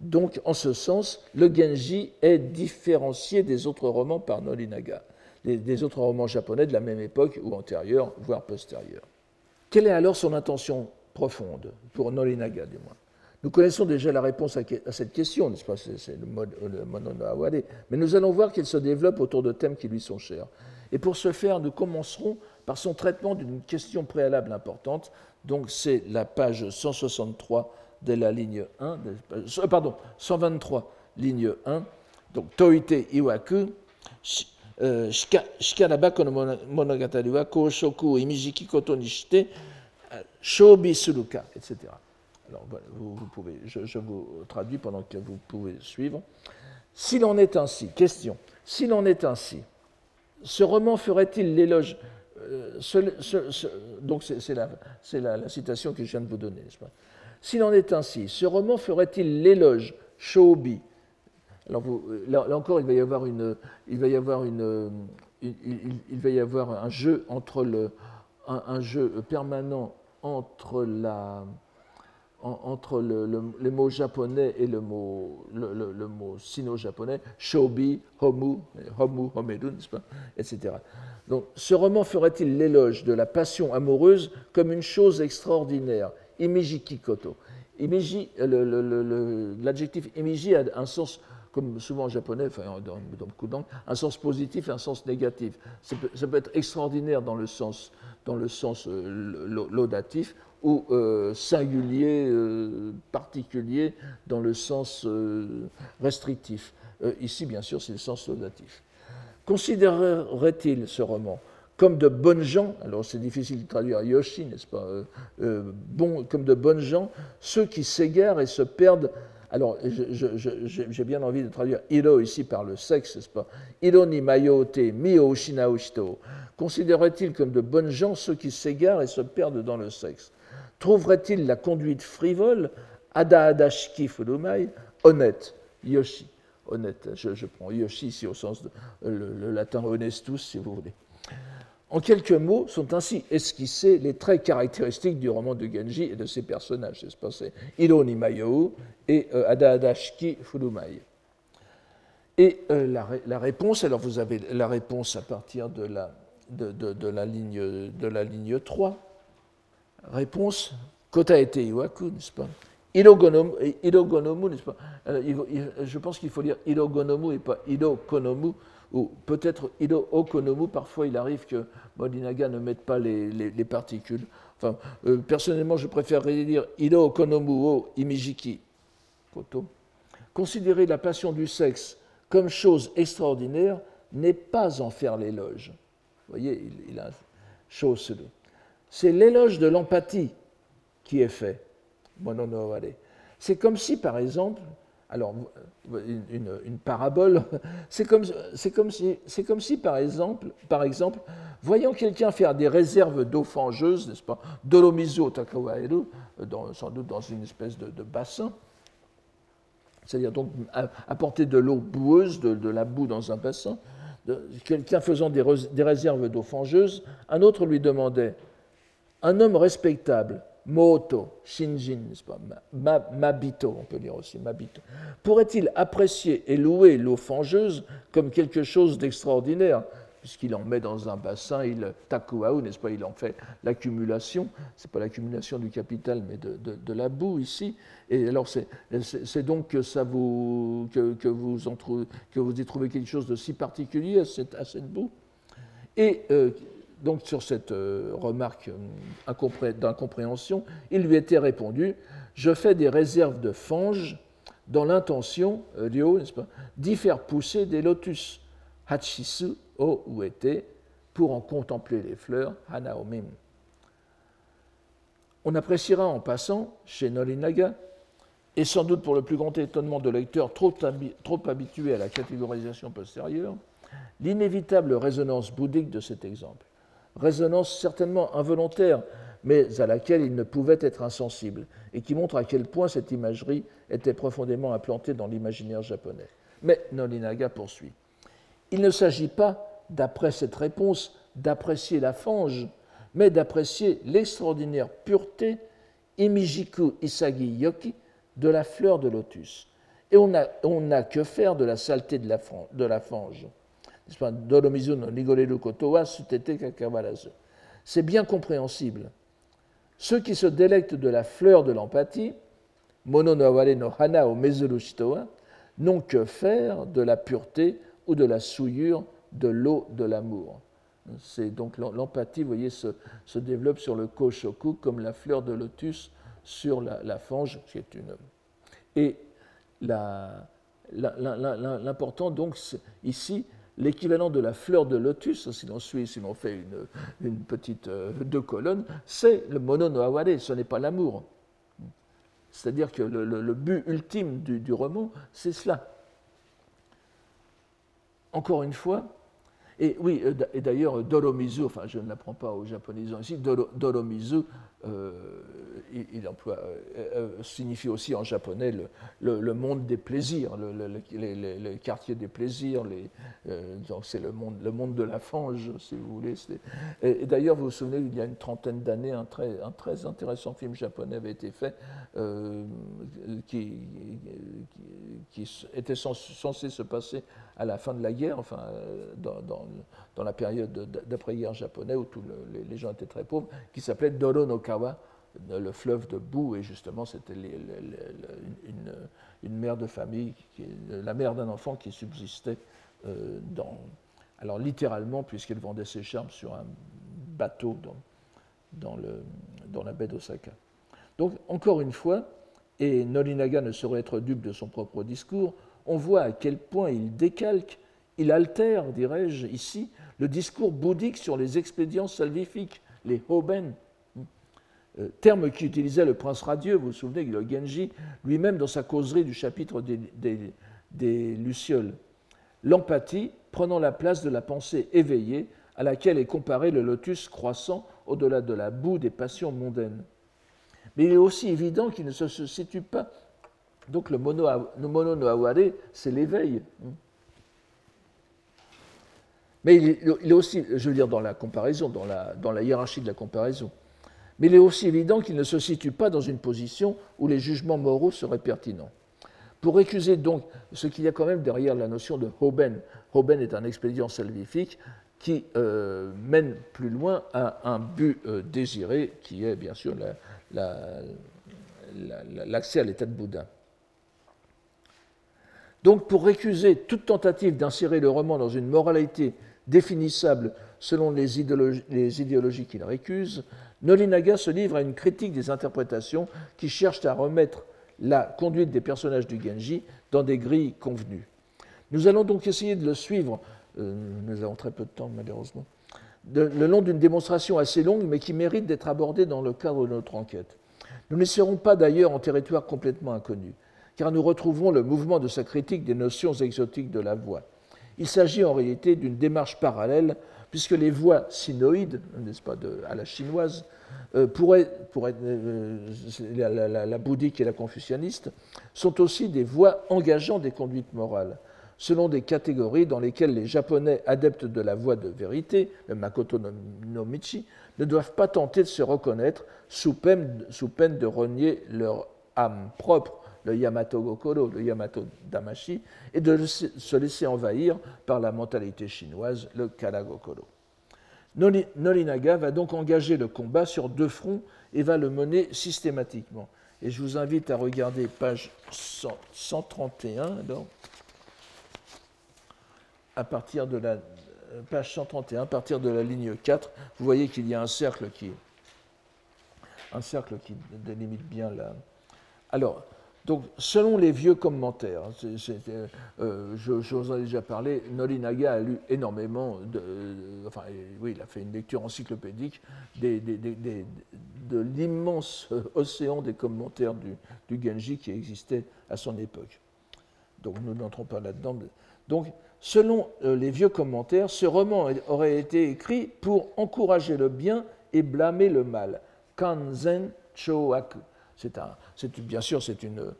Donc, en ce sens, le Genji est différencié des autres romans par Norinaga, des, autres romans japonais de la même époque ou antérieure, voire postérieure. Quelle est alors son intention profonde, pour Norinaga du moins? Nous connaissons déjà la réponse à, cette question, n'est-ce pas? C'est le, mode, monono. Mais nous allons voir qu'il se développe autour de thèmes qui lui sont chers. Et pour ce faire, nous commencerons par son traitement d'une question préalable importante. Donc, c'est la page 163 de la ligne 1, euh, pardon, 123, ligne 1, donc Toite Iwaku, euh, Shikarabako no monogatari wa Koshoku imijiki koto ni shite, euh, Shobi suruka, etc. Alors, vous, pouvez, je, vous traduis pendant que vous pouvez suivre. S'il en est ainsi, question, s'il en est ainsi, ce roman ferait-il l'éloge donc c'est la, la, la, citation que je viens de vous donner, n'est-ce pas? S'il en est ainsi, ce roman ferait-il l'éloge Shobi là, encore, il va y avoir, une, il va y avoir, une, il, va y avoir un jeu entre, le, un, jeu permanent entre, la, entre le, les mots japonais et le mot, le, mot sino-japonais, shobi, homu, homu, homeru, etc. Donc, ce roman ferait-il l'éloge de la passion amoureuse comme une chose extraordinaire? Imiji koto. L'adjectif imiji a un sens comme souvent en japonais, enfin, dans, beaucoup un sens positif et un sens négatif. Ça peut, être extraordinaire dans le sens, dans le sens euh, laudatif ou euh, singulier, euh, particulier dans le sens restrictif. ici, bien sûr, c'est le sens laudatif. Considérerait-il ce roman comme de bonnes gens, alors c'est difficile de traduire Yoshi, n'est-ce pas, bon, comme de bonnes gens, ceux qui s'égarent et se perdent alors, j'ai bien envie de traduire iro ici par le sexe, n'est-ce pas? Iro ni mayote mi ushito. Considérait-il comme de bonnes gens ceux qui s'égarent et se perdent dans le sexe? Trouverait-il la conduite frivole, ada adashiki furumai, honnête Yoshi, honnête. Je, prends Yoshi ici au sens de le, le latin honestus, si vous voulez. En quelques mots, sont ainsi esquissés les traits caractéristiques du roman de Genji et de ses personnages. C'est Hiro Nimayou et euh, Ada Adashiki Furumai. Et euh, la, réponse, alors vous avez la réponse à partir de la, ligne, de la ligne 3. Réponse Kota ete iwaku, n'est-ce pas? Irogonomu, n'est-ce pas? Je pense qu'il faut dire Irogonomu et pas Irokonomu ou peut-être Ido Okonomu, parfois il arrive que Modinaga ne mette pas les, particules. Enfin, euh, personnellement, je préférerais dire Ido Okonomu o Imijiki Koto. Considérer la passion du sexe comme chose extraordinaire n'est pas en faire l'éloge. Vous voyez, il, a chose. C'est l'éloge de l'empathie qui est fait. C'est comme si, par exemple, alors, une, parabole, [LAUGHS] c'est comme, si, par exemple, voyant quelqu'un faire des réserves d'eau fangeuse, n'est-ce pas, dolomizo takawaeru, dans, sans doute dans une espèce de, bassin, c'est-à-dire donc apporter de l'eau boueuse, de, la boue dans un bassin, quelqu'un faisant des réserves d'eau fangeuse, un autre lui demandait, un homme respectable, Moto, Shinjin, n'est-ce pas Mabito, on peut dire aussi Mabito. Pourrait-il apprécier et louer l'eau fangeuse comme quelque chose d'extraordinaire? Puisqu'il en met dans un bassin, il takuau, n'est-ce pas Il en fait l'accumulation. C'est pas l'accumulation du capital, mais de, la boue ici. Et alors, c'est donc que, ça vous, que, vous trouvez, que vous y trouvez quelque chose de si particulier à cette, à cette boue? Et euh, donc sur cette euh, remarque euh, d'incompréhension, il lui était répondu Je fais des réserves de fange dans l'intention, euh, d'y faire pousser des lotus, hachisu o uete, pour en contempler les fleurs, hanaomim. On appréciera en passant, chez Norinaga, et sans doute pour le plus grand étonnement de lecteurs trop habitués à la catégorisation postérieure, l'inévitable résonance bouddhique de cet exemple résonance certainement involontaire, mais à laquelle il ne pouvait être insensible, et qui montre à quel point cette imagerie était profondément implantée dans l'imaginaire japonais. Mais Nolinaga poursuit. Il ne s'agit pas, d'après cette réponse, d'apprécier la fange, mais d'apprécier l'extraordinaire pureté Imijiku Isagi Yoki de la fleur de lotus. Et on n'a que faire de la saleté de la fange. C'est bien compréhensible. Ceux qui se délectent de la fleur de l'empathie, mono no aware no hana o n'ont que faire de la pureté ou de la souillure de l'eau de l'amour. C'est donc l'empathie, vous voyez, se, développe sur le koshoku comme la fleur de lotus sur la, fange, qui une. Et l'important donc ici, l'équivalent de la fleur de lotus, si l'on suit, si l'on fait une, petite euh, deux colonnes, c'est le mono no aware, ce n'est pas l'amour. C'est-à-dire que le, but ultime du, roman, c'est cela. Encore une fois, et oui, euh, et d'ailleurs, Doromizu, enfin je ne l'apprends pas aux japonisants ici, Doromizu, euh, il, emploie, signifie aussi en japonais le, monde des plaisirs, le, quartier des plaisirs, donc c'est le monde, le monde de la fange, si vous voulez. Et, d'ailleurs, vous vous souvenez, il y a une trentaine d'années, un très, intéressant film japonais avait été fait qui, était censé se passer à la fin de la guerre, enfin, dans, la période d'après-guerre japonais où tous les, gens étaient très pauvres, qui s'appelait Doro no Le fleuve de boue, et justement c'était une, mère de famille, la mère d'un enfant qui subsistait euh, alors littéralement, puisqu'elle vendait ses charmes sur un bateau dans la baie d'Osaka. Donc encore une fois, et Norinaga ne saurait être dupe de son propre discours, on voit à quel point il décalque, il altère, dirais-je, ici, le discours bouddhique sur les expédients salvifiques, les hoben, euh, terme qu'utilisait le prince radieux, vous vous souvenez, le Genji, lui-même dans sa causerie du chapitre des, Lucioles. L'empathie prenant la place de la pensée éveillée à laquelle est comparé le lotus croissant au-delà de la boue des passions mondaines. Mais il est aussi évident qu'il ne se situe pas. Donc le mono, le mono no c'est l'éveil. Mais il est, aussi, je veux dire, dans la comparaison, dans la hiérarchie de la comparaison. Mais il est aussi évident qu'il ne se situe pas dans une position où les jugements moraux seraient pertinents. Pour récuser donc ce qu'il y a quand même derrière la notion de Hoben, Hoben est un expédient salvifique qui euh, mène plus loin à un but euh, désiré, qui est bien sûr l'accès à l'état de Bouddha. Donc pour récuser toute tentative d'insérer le roman dans une moralité définissable selon les idéologies, qu'il récuse, Nolinaga se livre à une critique des interprétations qui cherchent à remettre la conduite des personnages du Genji dans des grilles convenues. Nous allons donc essayer de le suivre, euh, nous avons très peu de temps malheureusement, le long d'une démonstration assez longue mais qui mérite d'être abordée dans le cadre de notre enquête. Nous ne serons pas d'ailleurs en territoire complètement inconnu, car nous retrouverons le mouvement de sa critique des notions exotiques de la voix. Il s'agit en réalité d'une démarche parallèle puisque les voix sinoïdes, n'est-ce pas, à la chinoise, euh, pourraient, euh, la, bouddhique et la confucianiste, sont aussi des voix engageant des conduites morales, selon des catégories dans lesquelles les Japonais adeptes de la voie de vérité, le Makoto no, Michi, ne doivent pas tenter de se reconnaître sous peine de renier leur âme propre le Yamato Gokoro, le Yamato Damashi, et de se laisser envahir par la mentalité chinoise, le Kara Gokoro. Norinaga va donc engager le combat sur deux fronts et va le mener systématiquement. Et je vous invite à regarder page 131, à partir de la page 131, à partir de la ligne 4, vous voyez qu'il y a un cercle qui, un cercle qui délimite bien la. Alors, donc, selon les vieux commentaires, euh, je, vous en ai déjà parlé, Norinaga a lu énormément, de, enfin, oui, il a fait une lecture encyclopédique de l'immense [LAUGHS] océan des commentaires du, Genji qui existait à son époque. Donc, nous n'entrons pas là-dedans. Donc, selon euh, les vieux commentaires, ce roman aurait été écrit pour encourager le bien et blâmer le mal. Kanzen Choaku c'est bien sûr, c'est une,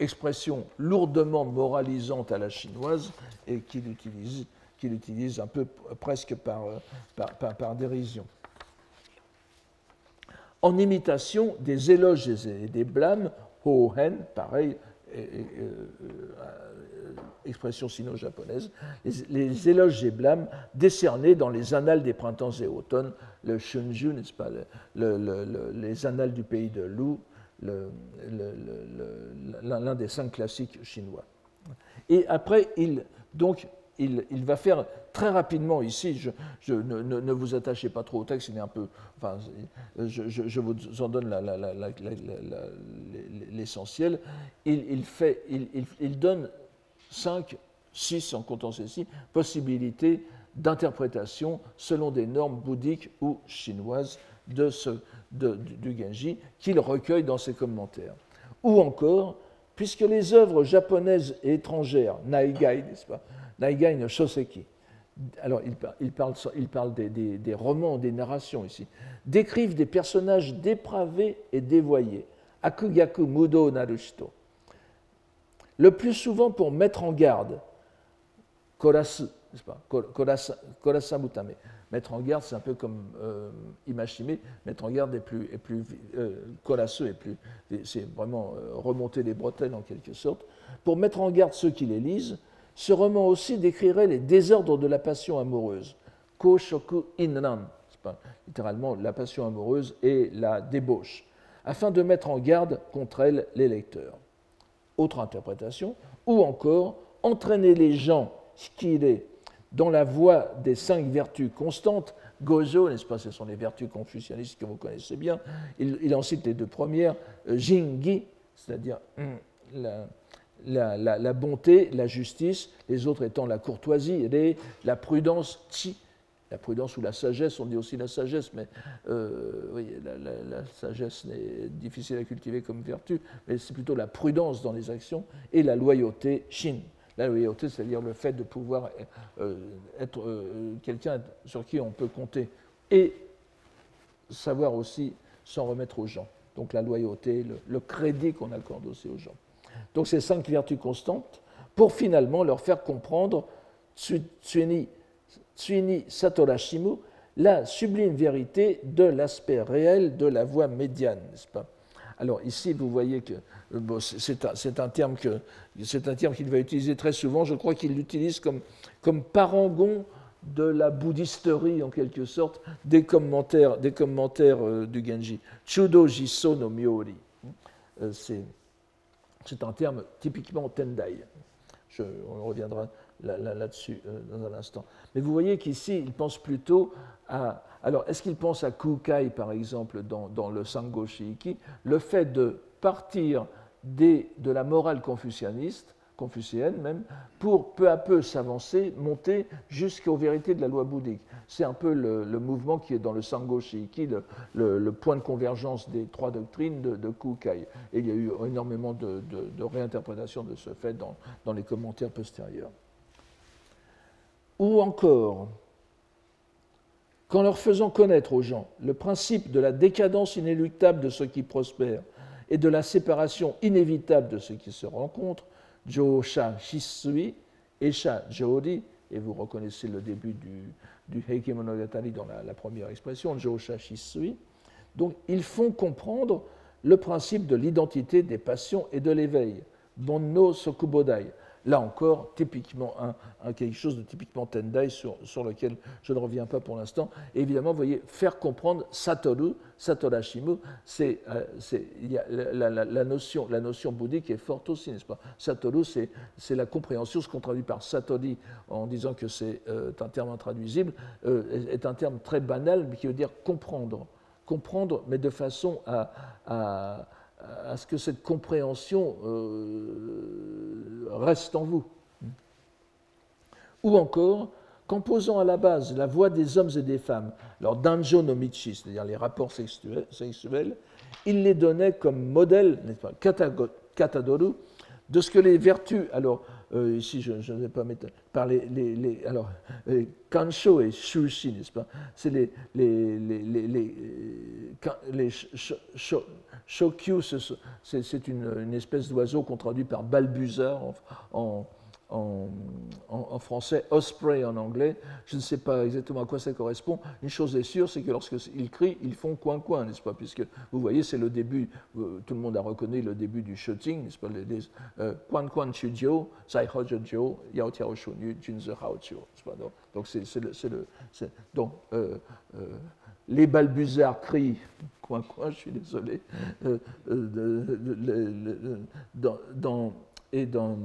expression lourdement moralisante à la chinoise et qu'il utilise, un peu presque par, par, dérision. En imitation des éloges et des blâmes, Ho Hen, pareil, euh, expression sino-japonaise, les, éloges et blâmes décernés dans les annales des printemps et automnes, le Shunju, n'est-ce pas, les annales du pays de Lu, l'un des cinq classiques chinois. Et après, il, donc, il, va faire très rapidement ici, je, ne, vous attachez pas trop au texte, il est un peu, enfin, je, vous en donne l'essentiel. Il, fait, il, donne cinq, six en comptant ceci, possibilités d'interprétation selon des normes bouddhiques ou chinoises de du Genji qu'il recueille dans ses commentaires. Ou encore, puisque les œuvres japonaises et étrangères, Naigai, n'est-ce pas, Naigai no Shoseki, alors il, parle, des, romans, des narrations ici, décrivent des personnages dépravés et dévoyés. Akugaku Mudo Narushito. Le plus souvent pour mettre en garde, Korasu, n'est-ce pas? Korasamutame. Mettre en garde, c'est un peu comme euh, mettre en garde est plus, est plus euh, plus. C'est vraiment euh, remonter les bretelles en quelque sorte. Pour mettre en garde ceux qui les lisent, ce roman aussi décrirait les désordres de la passion amoureuse. Ko shoku innan, littéralement la passion amoureuse et la débauche, afin de mettre en garde contre elle les lecteurs. Autre interprétation, ou encore entraîner les gens, est dans la voie des cinq vertus constantes, Gozo, n'est-ce pas, ce sont les vertus confucianistes que vous connaissez bien, il, en cite les deux premières, euh, Jingi, c'est-à-dire hum, la, bonté, la justice, les autres étant la courtoisie, et la prudence, chi, la prudence ou la sagesse, on dit aussi la sagesse, mais euh, oui, la, sagesse est difficile à cultiver comme vertu, mais c'est plutôt la prudence dans les actions, et la loyauté, shin. La loyauté, c'est-à-dire le fait de pouvoir euh, être euh, quelqu'un sur qui on peut compter, et savoir aussi s'en remettre aux gens. Donc la loyauté, le crédit qu'on accorde aussi aux gens donc ces cinq vertus constantes, pour finalement leur faire comprendre Tsuini, Tsuini Satorashimu, la sublime vérité de l'aspect réel de la voie médiane, n'est-ce pas? Alors ici, vous voyez que euh, c'est un, un terme qu'il va utiliser très souvent. Je crois qu'il l'utilise comme, comme parangon de la bouddhisterie, en quelque sorte, des commentaires, des commentaires euh, du Genji. Chudo Jiso no Myori. Euh, c'est c'est un terme typiquement Tendai. Je, on reviendra là-dessus euh, dans un instant. Mais vous voyez qu'ici, il pense plutôt à. Alors, est-ce qu'il pense à Kukai, par exemple, dans, dans le Sango Shiiki Le fait de partir des, de la morale confucianiste confucéenne même, pour peu à peu s'avancer, monter jusqu'aux vérités de la loi bouddhique. C'est un peu le, mouvement qui est dans le Sango Shiki, le, point de convergence des trois doctrines de, de Kukai. Et il y a eu énormément de, de réinterprétations de ce fait dans, dans les commentaires postérieurs. Ou encore, qu'en leur faisant connaître aux gens le principe de la décadence inéluctable de ceux qui prospèrent et de la séparation inévitable de ceux qui se rencontrent, Josha Shisui, Esha Jodi, et vous reconnaissez le début du, du dans la, première expression, Josha Shisui. Donc, ils font comprendre le principe de l'identité des passions et de l'éveil. Bonno Sokubodai, Là encore, typiquement quelque chose de typiquement Tendai sur, lequel je ne reviens pas pour l'instant. évidemment, vous voyez, faire comprendre Satoru, Satorashimu, c'est, euh, la, notion, bouddhique est forte aussi, n'est-ce pas? Satoru, c'est la compréhension, ce qu'on traduit par Satori en disant que c'est euh, un terme intraduisible, euh, est un terme très banal, mais qui veut dire comprendre. Comprendre, mais de façon à ce que cette compréhension euh, reste en vous. Ou encore, qu'en posant à la base la voix des hommes et des femmes, leur danjo no michi, c'est-à-dire les rapports sexuels, il les donnait comme modèle, n'est-ce pas, katadoru, de ce que les vertus, alors euh, ici je, ne vais pas mettre, par les, alors, kansho et shushi, n'est-ce pas, c'est les, les, les, les Shokyu, c'est une, espèce d'oiseau qu'on traduit par balbuzard en, en, français, osprey en anglais. Je ne sais pas exactement à quoi ça correspond. Une chose est sûre, c'est que lorsqu'ils crient, ils font coin-coin, n'est-ce pas? Puisque vous voyez, c'est le début, euh, tout le monde a reconnu le début du shooting, n'est-ce pas? Coin-coin chujiu, sai hojiu, yao tiao shunyu, junzi hao Donc, c'est le. Donc, euh, euh, les balbuzards crient, coin coin, je suis désolé, euh, euh, dans, et dans,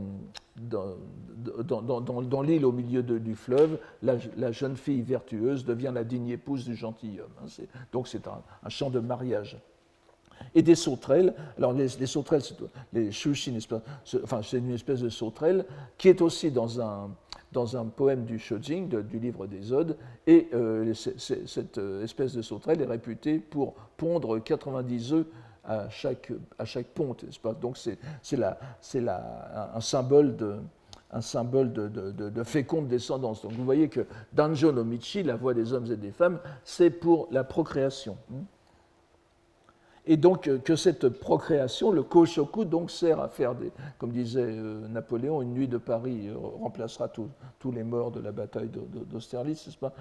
dans, l'île au milieu du fleuve, la, jeune fille vertueuse devient la digne épouse du gentilhomme. Hein, donc c'est un, chant de mariage. Et des sauterelles, alors les, sauterelles, les chouchis, enfin c'est une espèce de sauterelle qui est aussi dans un, dans un poème du Shojing, du livre des Odes, et euh, cette euh, espèce de sauterelle est réputée pour pondre 90 œufs à chaque, à chaque ponte, pas? Donc c'est un symbole de un symbole de, féconde descendance. Donc vous voyez que Danjo no Michi, la voix des hommes et des femmes, c'est pour la procréation. Et donc euh, que cette procréation, le Koshoku, donc sert à faire, des, comme disait euh, Napoléon, une nuit de Paris euh, remplacera tous les morts de la bataille d'Austerlitz, n'est-ce pas?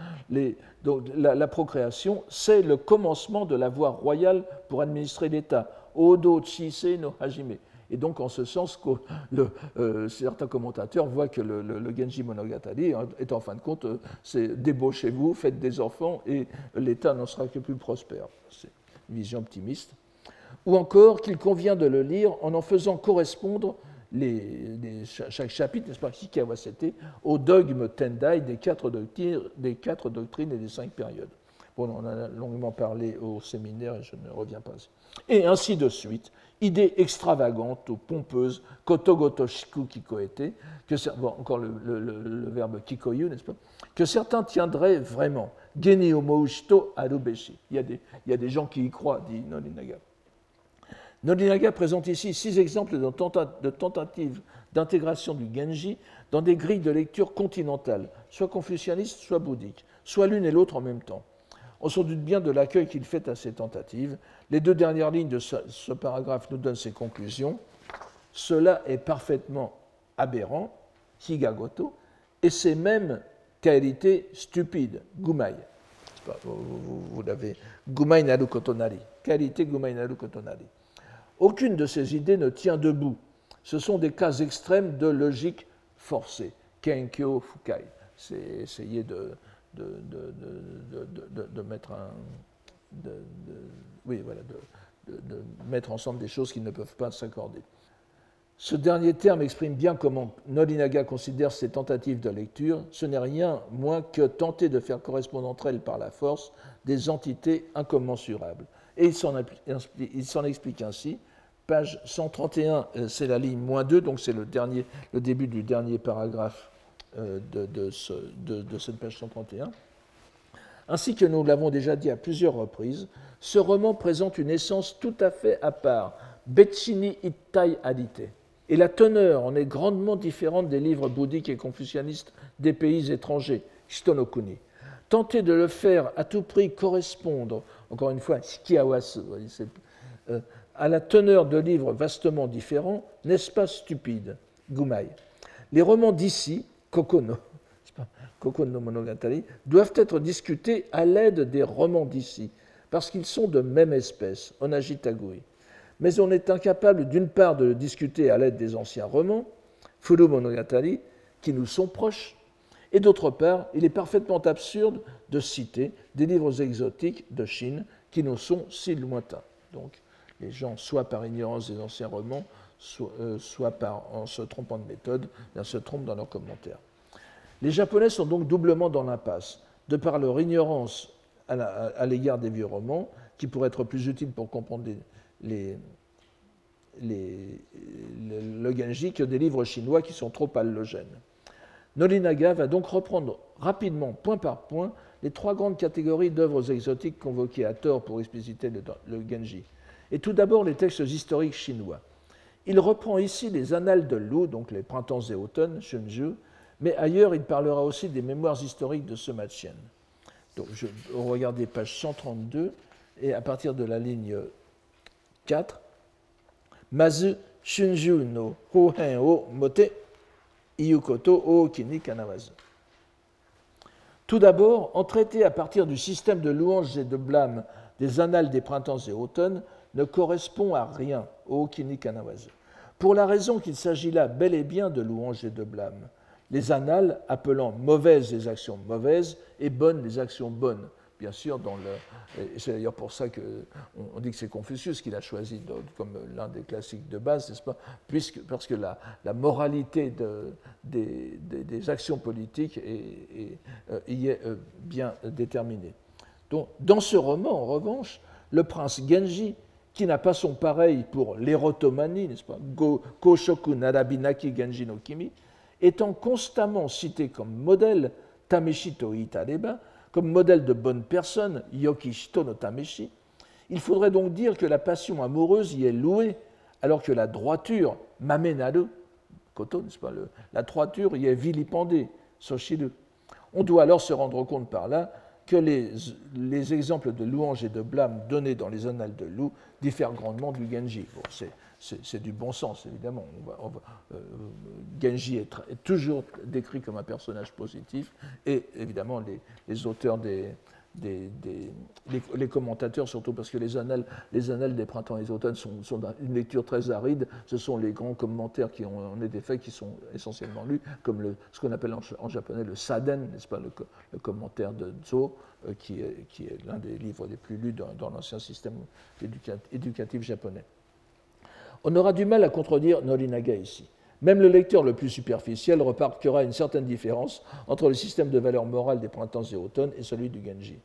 La, procréation, c'est le commencement de la voie royale pour administrer l'État. Odo Chise no Hajime. Et donc, en ce sens, le, certains commentateurs voient que le, Genji Monogatari est en fin de compte, c'est débauchez-vous, faites des enfants et l'État n'en sera que plus prospère vision optimiste, ou encore qu'il convient de le lire en en faisant correspondre chaque chapitre, n'est-ce pas, Hikawasete, au dogme Tendai des quatre, doctrines, des quatre doctrines et des cinq périodes. Bon, on en a longuement parlé au séminaire et je ne reviens pas. Et ainsi de suite, idée extravagante ou pompeuse, kotogoto shiku kikoete, que, encore le, le, verbe kikoyu, n'est-ce pas, que certains tiendraient vraiment. Geni omoushito arubeshi. Il y, a des, gens qui y croient, dit Norinaga. Norinaga présente ici six exemples de tentatives d'intégration du Genji dans des grilles de lecture continentales, soit confucianistes, soit bouddhiques, soit l'une et l'autre en même temps. On se doute bien de l'accueil qu'il fait à ces tentatives. Les deux dernières lignes de ce, paragraphe nous donnent ses conclusions. Cela est parfaitement aberrant, higagoto, et c'est même qualité stupide, gumai. Vous, vous, l'avez, gumai naru kotonari. Qualité gumai naru kotonari. Aucune de ces idées ne tient debout. Ce sont des cas extrêmes de logique forcée. Kenkyo fukai. C'est essayer de, de, de, de mettre un. oui, voilà, de, mettre ensemble des choses qui ne peuvent pas s'accorder. Ce dernier terme exprime bien comment Nolinaga considère ses tentatives de lecture. Ce n'est rien moins que tenter de faire correspondre entre elles par la force des entités incommensurables. Et il s'en explique ainsi. Page 131, euh, c'est la ligne moins 2, donc c'est le, début du dernier paragraphe euh, de, cette page 131. Ainsi que nous l'avons déjà dit à plusieurs reprises, ce roman présente une essence tout à fait à part, Bechini Ittai Adite. Et la teneur en est grandement différente des livres bouddhiques et confucianistes des pays étrangers, Shitonokuni. Tenter de le faire à tout prix correspondre, encore une fois, euh, à la teneur de livres vastement différents, n'est-ce pas stupide Gumai. Les romans d'ici, Kokono, [LAUGHS] Kokono Monogatari, doivent être discutés à l'aide des romans d'ici, parce qu'ils sont de même espèce, Onajitagui. Mais on est incapable d'une part de le discuter à l'aide des anciens romans, Furu Monogatari, qui nous sont proches, et d'autre part, il est parfaitement absurde de citer des livres exotiques de Chine qui nous sont si lointains. Donc, les gens, soit par ignorance des anciens romans, euh, soit, par, en se trompant de méthode, se trompent dans leurs commentaires. Les Japonais sont donc doublement dans l'impasse, de par leur ignorance à l'égard des vieux romans, qui pourraient être plus utiles pour comprendre les, le, Genji que des livres chinois qui sont trop allogènes. Nolinaga va donc reprendre rapidement, point par point, les trois grandes catégories d'œuvres exotiques convoquées à tort pour expliciter le, le Genji. Et tout d'abord les textes historiques chinois. Il reprend ici les annales de Lu, donc les printemps et automnes, Shunju, mais ailleurs il parlera aussi des mémoires historiques de Sema. Donc je, regardez page 132 et à partir de la ligne 4, Mazu Shunju no Hohen o Mote Iyukoto o Kini. Tout d'abord, en à partir du système de louanges et de blâmes des annales des printemps et automnes, ne correspond à rien au Kini Kanawazu, pour la raison qu'il s'agit là bel et bien de louanges et de blâmes, les annales appelant mauvaises les actions mauvaises et bonnes les actions bonnes. Bien sûr, c'est d'ailleurs pour ça qu'on dit que c'est Confucius qui l'a choisi comme l'un des classiques de base, n'est-ce pas? Puisque, Parce que la, moralité des, actions politiques euh, y est euh, bien déterminée. Donc, dans ce roman, en revanche, le prince Genji qui n'a pas son pareil pour l'érotomanie, n'est-ce pas? Koshoku Narabinaki Genji no Kimi, étant constamment cité comme modèle Tameshito Itareba, comme modèle de bonne personne, Yokishito no Tameshi, il faudrait donc dire que la passion amoureuse y est louée, alors que la droiture, Mamenaru, Koto, n'est-ce pas, la droiture y est vilipendée, Soshiru. On doit alors se rendre compte par là que les, les, exemples de louanges et de blâmes donnés dans les annales de Lou diffèrent grandement du Genji. Bon, du bon sens, évidemment. Euh, Genji est, toujours décrit comme un personnage positif, et évidemment, les, auteurs les, commentateurs, surtout parce que les annales, les annales des printemps et des automnes sont, une lecture très aride. Ce sont les grands commentaires qui ont, été faits, qui sont essentiellement lus, comme le, ce qu'on appelle en, japonais le saden, n'est-ce pas, le, commentaire de Zo, euh, qui est l'un des livres les plus lus dans, l'ancien système éducatif japonais. On aura du mal à contredire Norinaga ici. Même le lecteur le plus superficiel remarquera une certaine différence entre le système de valeurs morales des printemps et automnes et celui du Genji.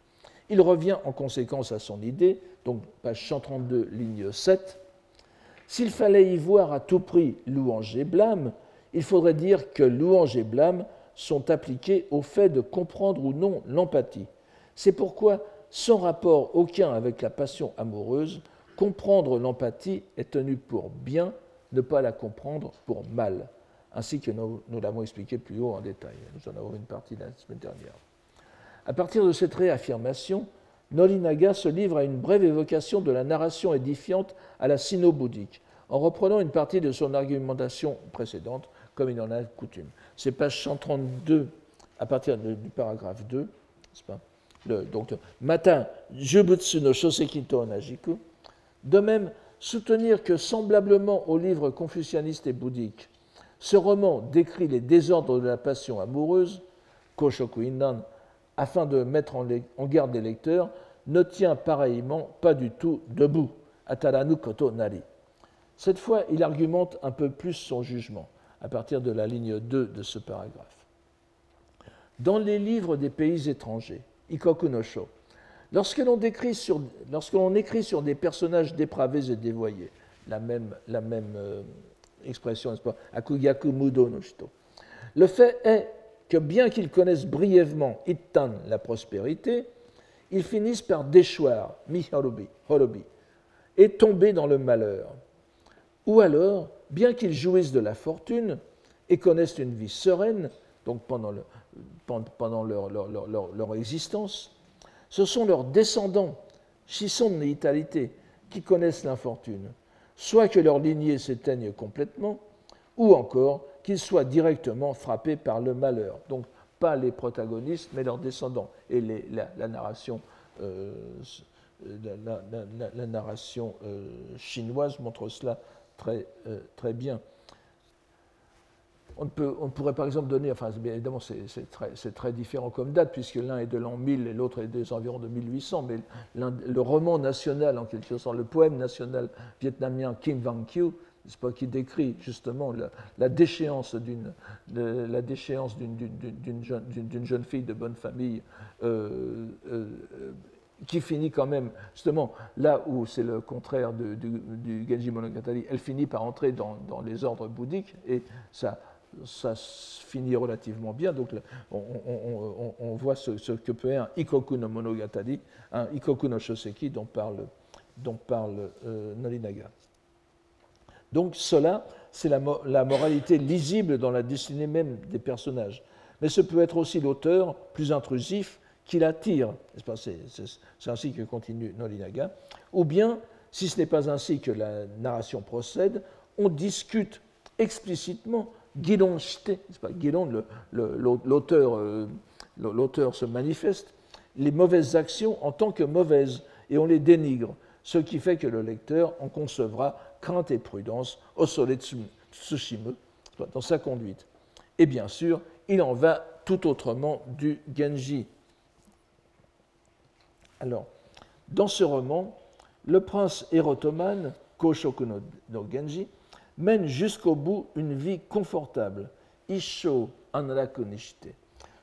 Il revient en conséquence à son idée, donc page 132, ligne 7. S'il fallait y voir à tout prix louange et blâme, il faudrait dire que louange et blâme sont appliqués au fait de comprendre ou non l'empathie. C'est pourquoi, sans rapport aucun avec la passion amoureuse, comprendre l'empathie est tenu pour bien ne pas la comprendre pour mal, ainsi que nous, l'avons expliqué plus haut en détail. Nous en avons une partie la semaine dernière. À partir de cette réaffirmation, Nolinaga se livre à une brève évocation de la narration édifiante à la sino-bouddhique, en reprenant une partie de son argumentation précédente, comme il en a coutume. C'est page 132, à partir du paragraphe 2, n'est-ce pas? Le, donc, Matin, Jubutsu no Shoseki to Najiku. De même, soutenir que, semblablement aux livres confucianistes et bouddhiques, ce roman décrit les désordres de la passion amoureuse, Koshoku Innan, afin de mettre en garde les lecteurs, ne tient pareillement pas du tout debout, Ataranu Koto Nari. Cette fois, il argumente un peu plus son jugement, à partir de la ligne 2 de ce paragraphe. Dans les livres des pays étrangers, Ikoku no Lorsque l'on écrit sur des personnages dépravés et dévoyés, la même, euh, expression, n'est-ce pas. Le fait est que bien qu'ils connaissent brièvement Ittan, la prospérité, ils finissent par déchoir, mi horobi, et tomber dans le malheur. Ou alors, bien qu'ils jouissent de la fortune et connaissent une vie sereine, donc pendant, leur existence, ce sont leurs descendants, Shison et Italité, qui connaissent l'infortune, soit que leur lignée s'éteigne complètement, ou encore qu'ils soient directement frappés par le malheur. Donc, pas les protagonistes, mais leurs descendants. Et la, narration, narration euh, chinoise montre cela très, euh, très bien. On, pourrait par exemple donner, enfin évidemment c'est très, différent comme date, puisque l'un est de l'an 1000 et l'autre est des environs de 1800, mais le roman national, en quelque sorte, le poème national vietnamien Kim Vang Kyu, pas, qui décrit justement la, déchéance d'une jeune, fille de bonne famille euh, euh, qui finit quand même, justement, là où c'est le contraire du, Genji Monogatari, elle finit par entrer dans, dans les ordres bouddhiques et ça ça finit relativement bien. Donc on, voit ce, que peut être un Ikoku no Monogatari, un Ikoku no Shoseki dont parle, dont euh, Norinaga. Donc cela, c'est la, la, moralité lisible dans la destinée même des personnages. Mais ce peut être aussi l'auteur plus intrusif qui l'attire. C'est ainsi que continue Norinaga. Ou bien, si ce n'est pas ainsi que la narration procède, on discute explicitement L'auteur, euh, l'auteur se manifeste, les mauvaises actions en tant que mauvaises, et on les dénigre, ce qui fait que le lecteur en concevra crainte et prudence au soleil Tsushima dans sa conduite. Et bien sûr, il en va tout autrement du Genji. Alors, dans ce roman, le prince érotomane, Koshoku Genji, mène jusqu'au bout une vie confortable, Isho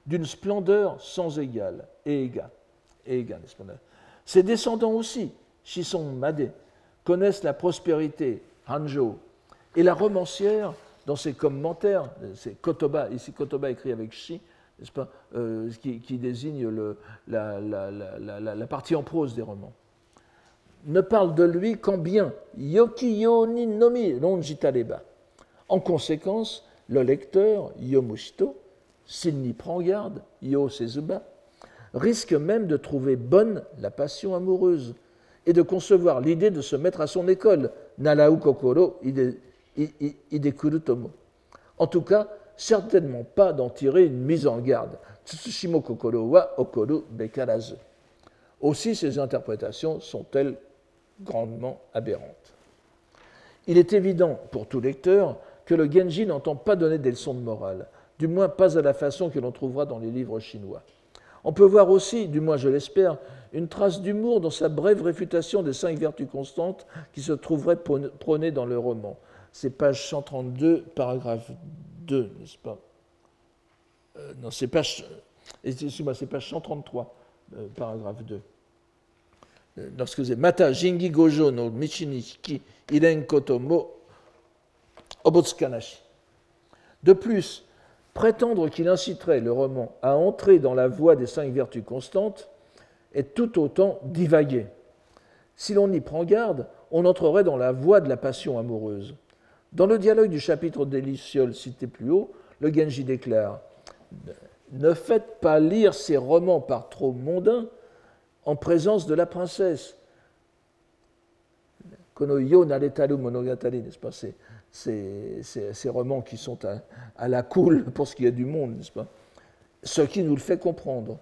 d'une splendeur sans égale, et égale. Ses descendants aussi, Shison Made, connaissent la prospérité, Hanjo, et la romancière, dans ses commentaires, c'est Kotoba, ici Kotoba écrit avec Shi, euh, qui, désigne le, la, la, partie en prose des romans ne parle de lui qu'en bien. Yokiyo ni nomi. En conséquence, le lecteur, Yomushito, s'il n'y prend garde, Yo Sezuba, risque même de trouver bonne la passion amoureuse et de concevoir l'idée de se mettre à son école, Kokoro Idekuru Tomo. En tout cas, certainement pas d'en tirer une mise en garde. Tsushimo Kokoro wa Okoru Bekarazu. Aussi, ces interprétations sont-elles grandement aberrantes. Il est évident pour tout lecteur que le Genji n'entend pas donner des leçons de morale, du moins pas à la façon que l'on trouvera dans les livres chinois. On peut voir aussi, du moins je l'espère, une trace d'humour dans sa brève réfutation des cinq vertus constantes qui se trouveraient prônées dans le roman. C'est page 132, paragraphe 2, n'est-ce pas? Euh, Non, c'est page, excusez-moi, c'est page 133, euh, paragraphe 2. De plus, prétendre qu'il inciterait le roman à entrer dans la voie des cinq vertus constantes est tout autant divaguer. Si l'on y prend garde, on entrerait dans la voie de la passion amoureuse. Dans le dialogue du chapitre des cité plus haut, le Genji déclare Ne faites pas lire ces romans par trop mondains présence de la princesse. Konoyo Naretaru Monogatari, n'est-ce pas ces, romans qui sont à, la cool pour ce qui est du monde, n'est-ce pas? Ce qui nous le fait comprendre.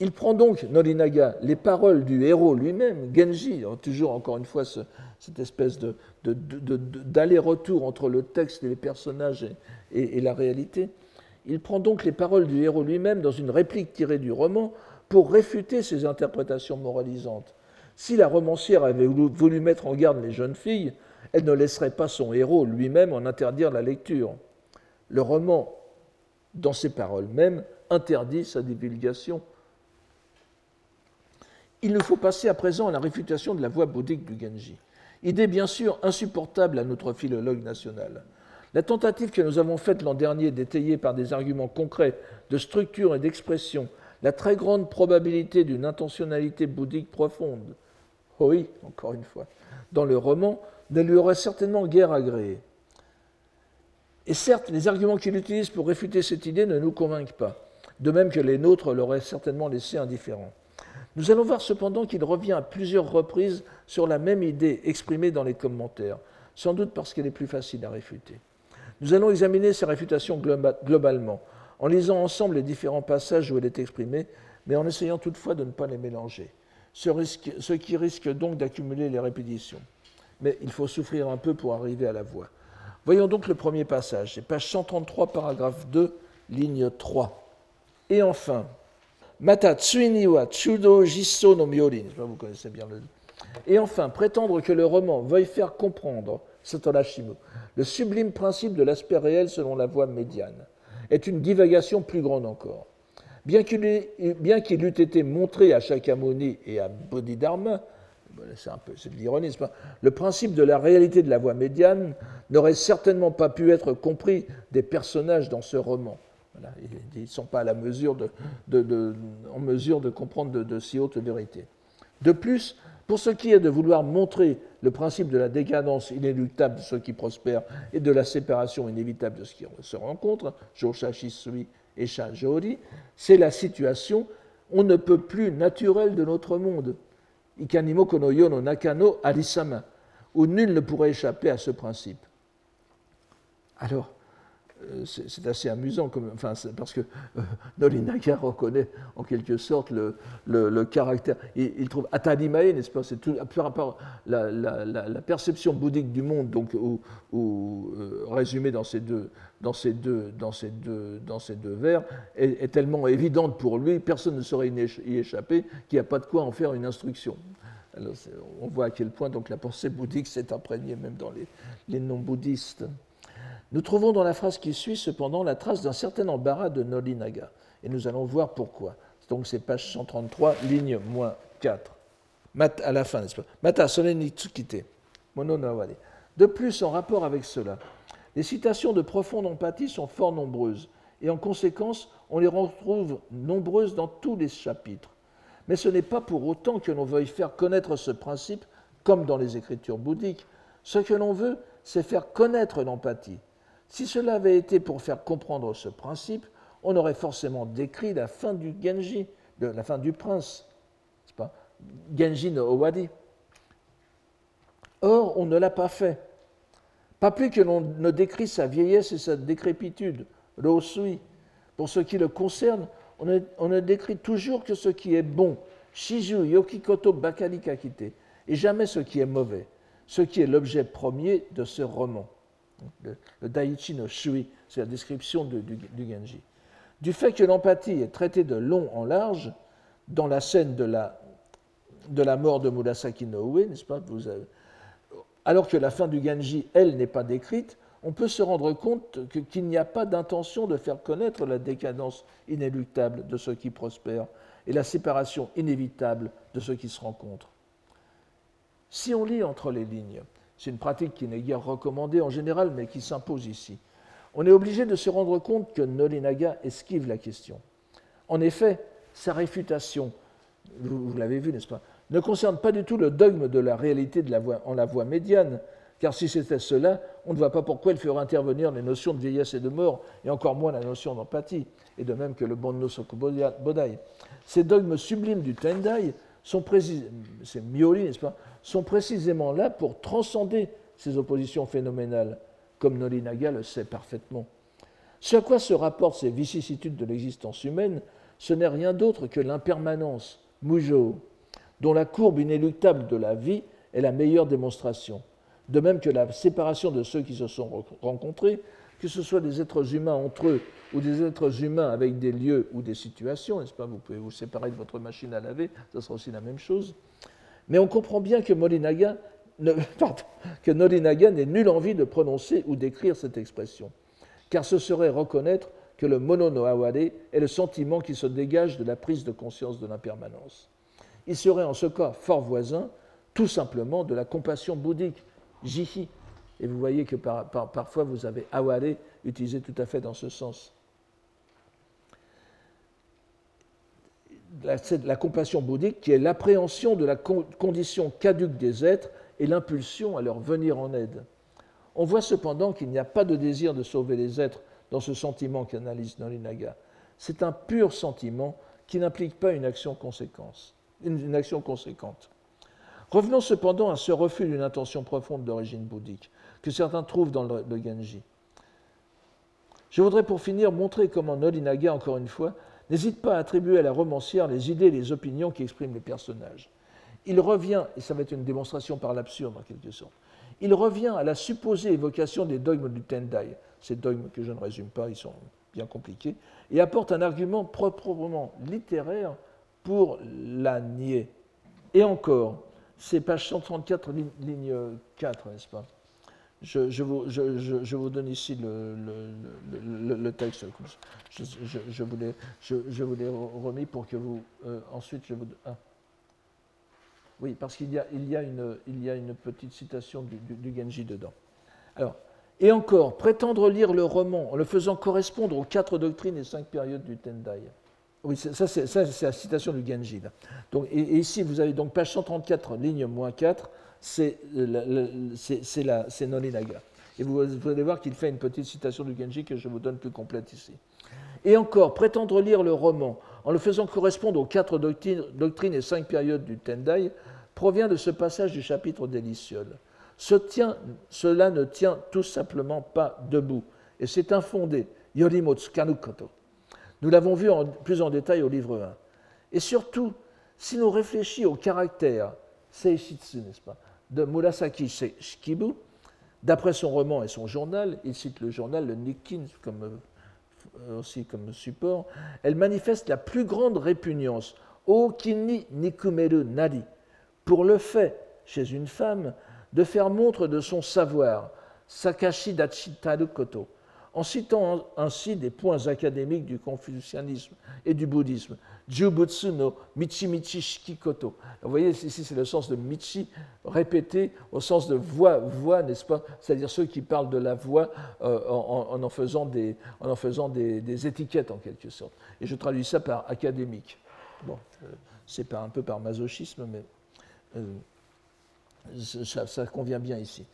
Il prend donc, Norinaga, les paroles du héros lui-même, Genji, hein, toujours encore une fois cette espèce d'aller-retour entre le texte et les personnages et la réalité. Il prend donc les paroles du héros lui-même dans une réplique tirée du roman pour réfuter ces interprétations moralisantes. Si la romancière avait voulu mettre en garde les jeunes filles, elle ne laisserait pas son héros lui-même en interdire la lecture. Le roman, dans ses paroles mêmes, interdit sa divulgation. Il nous faut passer à présent à la réfutation de la voix bouddhique du Genji. Idée bien sûr insupportable à notre philologue national. La tentative que nous avons faite l'an dernier d'étayer par des arguments concrets de structure et d'expression la très grande probabilité d'une intentionnalité bouddhique profonde, oui, encore une fois, dans le roman, ne lui aurait certainement guère agréé. Et certes, les arguments qu'il utilise pour réfuter cette idée ne nous convainquent pas, de même que les nôtres l'auraient certainement laissé indifférent. Nous allons voir cependant qu'il revient à plusieurs reprises sur la même idée exprimée dans les commentaires, sans doute parce qu'elle est plus facile à réfuter. Nous allons examiner sa réfutation globalement, en lisant ensemble les différents passages où elle est exprimée, mais en essayant toutefois de ne pas les mélanger, ce, qui risque donc d'accumuler les répétitions. Mais il faut souffrir un peu pour arriver à la voix. Voyons donc le premier passage, c'est page 133, paragraphe 2, ligne 3. Et enfin, Mata chudo jiso no myorin, vous connaissez bien le... Et enfin, prétendre que le roman veuille faire comprendre, Satolashimu, le sublime principe de l'aspect réel selon la voie médiane est une divagation plus grande encore. Bien qu'il eût été montré à Shakyamuni et à Bodhidharma, c'est un peu de l'ironie, le principe de la réalité de la voie médiane n'aurait certainement pas pu être compris des personnages dans ce roman. ils ne sont pas à la en mesure de comprendre de, si hautes vérités. De plus, pour ce qui est de vouloir montrer le principe de la décadence inéluctable de ceux qui prospèrent et de la séparation inévitable de ceux qui se rencontrent, Josha et c'est la situation on ne peut plus naturelle de notre monde. Ikanimo kono no nakano arisama, où nul ne pourrait échapper à ce principe. Alors, c'est assez amusant, parce que euh, Nolinaga reconnaît en quelque sorte le, caractère. Il, trouve Atadimae, n'est-ce pas? C'est tout par rapport la, la, perception bouddhique du monde, donc, euh, résumée dans ces deux, dans vers, est, tellement évidente pour lui, personne ne saurait y échapper, qu'il n'y a pas de quoi en faire une instruction. On voit à quel point donc la pensée bouddhique s'est imprégnée même dans les non-bouddhistes. Nous trouvons dans la phrase qui suit cependant la trace d'un certain embarras de Nolinaga, et nous allons voir pourquoi. Donc c'est page 133, ligne moins 4. Mat, à la fin, n'est-ce pas? Mata tsukite, mono De plus, en rapport avec cela, les citations de profonde empathie sont fort nombreuses, et en conséquence, on les retrouve nombreuses dans tous les chapitres. Mais ce n'est pas pour autant que l'on veuille faire connaître ce principe, comme dans les écritures bouddhiques. Ce que l'on veut, c'est faire connaître l'empathie, Si cela avait été pour faire comprendre ce principe, on aurait forcément décrit la fin du Genji, la fin du prince, pas? Genji no Owadi. Or, on ne l'a pas fait. Pas plus que l'on ne décrit sa vieillesse et sa décrépitude, l'osui. Pour ce qui le concerne, on ne, on ne, décrit toujours que ce qui est bon, shiju yokikoto bakari kakite, et jamais ce qui est mauvais, ce qui est l'objet premier de ce roman. Le, le Daiichi no Shui, c'est la description de, du, Genji du fait que l'empathie est traitée de long en large dans la scène de la, de la mort de Murasaki no n'est-ce pas Alors que la fin du Genji, elle, n'est pas décrite, on peut se rendre compte qu'il n'y a pas d'intention de faire connaître la décadence inéluctable de ceux qui prospèrent et la séparation inévitable de ceux qui se rencontrent. Si on lit entre les lignes, c'est une pratique qui n'est guère recommandée en général, mais qui s'impose ici on est obligé de se rendre compte que Nolinaga esquive la question. En effet, sa réfutation, vous, l'avez vu, n'est-ce pas, ne concerne pas du tout le dogme de la réalité de la en la voie médiane, car si c'était cela, on ne voit pas pourquoi il ferait intervenir les notions de vieillesse et de mort, et encore moins la notion d'empathie, et de même que le Bonno Bodai. Ces dogmes sublimes du Tendai sont, précisément là pour transcender ces oppositions phénoménales comme Nolinaga le sait parfaitement. Ce à quoi se rapportent ces vicissitudes de l'existence humaine, ce n'est rien d'autre que l'impermanence, Mujo, dont la courbe inéluctable de la vie est la meilleure démonstration. De même que la séparation de ceux qui se sont rencontrés, que ce soit des êtres humains entre eux ou des êtres humains avec des lieux ou des situations, n'est-ce pas? Vous pouvez vous séparer de votre machine à laver, ce sera aussi la même chose. Mais on comprend bien que Norinaga [LAUGHS] n'ait nulle envie de prononcer ou d'écrire cette expression, car ce serait reconnaître que le mono no aware est le sentiment qui se dégage de la prise de conscience de l'impermanence. Il serait en ce cas fort voisin, tout simplement, de la compassion bouddhique, jihi. Et vous voyez que parfois vous avez aware utilisé tout à fait dans ce sens. La, la compassion bouddhique qui est l'appréhension de la condition caduque des êtres et l'impulsion à leur venir en aide. On voit cependant qu'il n'y a pas de désir de sauver les êtres dans ce sentiment qu'analyse Nolinaga. C'est un pur sentiment qui n'implique pas une action, conséquence, une action conséquente. Revenons cependant à ce refus d'une intention profonde d'origine bouddhique que certains trouvent dans le, Genji. Je voudrais pour finir montrer comment Nolinaga, encore une fois, n'hésite pas à attribuer à la romancière les idées et les opinions qui expriment les personnages il revient, et ça va être une démonstration par l'absurde en quelque sorte, il revient à la supposée évocation des dogmes du Tendai, ces dogmes que je ne résume pas, ils sont bien compliqués, et apporte un argument proprement littéraire pour la nier. Et encore, c'est page 134, ligne 4, n'est-ce pas? Je, vous, donne ici le, texte. Je, vous l'ai remis pour que vous. Euh, ensuite, je vous. Ah. Oui, parce qu'il y, a, une, petite citation du, du, Genji dedans. Alors, et encore, prétendre lire le roman en le faisant correspondre aux quatre doctrines et cinq périodes du Tendai. Oui, ça c'est la citation du Genji. Donc, et, ici, vous avez donc page 134, ligne moins 4, c'est Nolinaga. Et vous, vous allez voir qu'il fait une petite citation du Genji que je vous donne plus complète ici. Et encore, prétendre lire le roman en le faisant correspondre aux quatre doctrines, et cinq périodes du Tendai provient de ce passage du chapitre des Lucioles. Ce cela ne tient tout simplement pas debout, et c'est infondé. Yorimotsu kanukoto. Nous l'avons vu plus en détail au livre 1. Et surtout, si l'on réfléchit au caractère seishitsu, n'est-ce pas, de Murasaki Shikibu, d'après son roman et son journal, il cite le journal, le Nikkin, comme, euh, aussi comme support, elle manifeste la plus grande répugnance, Okini Nikumeru Nari, pour le fait, chez une femme, de faire montre de son savoir, Sakashi Dachitaru Koto, en citant ainsi des points académiques du confucianisme et du bouddhisme. Jubutsu no Michi Michi Shikikoto. Vous voyez, ici c'est le sens de Michi répété au sens de voix, voix, n'est-ce pas? C'est-à-dire ceux qui parlent de la voix euh, en, en, faisant, des, en en faisant des, étiquettes en quelque sorte. Et je traduis ça par académique. Bon, euh, c'est un peu par masochisme, mais euh, ça, convient bien ici.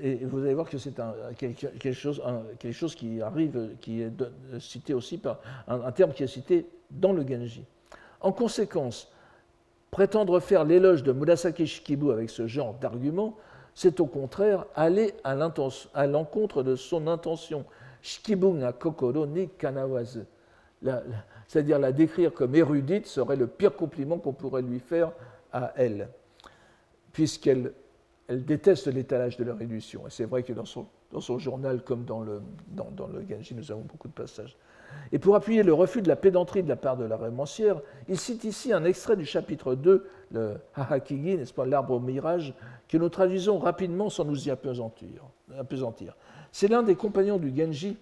Et vous allez voir que c'est quelque, chose, qui arrive, qui est cité aussi par un, terme qui est cité dans le Genji. En conséquence, prétendre faire l'éloge de Murasaki Shikibu avec ce genre d'argument, c'est au contraire aller à l'encontre de son intention. Shikibu na kokoro ni kanawazu. C'est-à-dire la décrire comme érudite serait le pire compliment qu'on pourrait lui faire à elle, puisqu'elle elle déteste l'étalage de leur édition. Et c'est vrai que dans son, dans son, journal, comme dans le, dans, le Genji, nous avons beaucoup de passages. Et pour appuyer le refus de la pédanterie de la part de la romancière, il cite ici un extrait du chapitre 2, le Hahakigi, n'est-ce pas, l'arbre au mirage, que nous traduisons rapidement sans nous y appesantir. C'est l'un des compagnons du Genji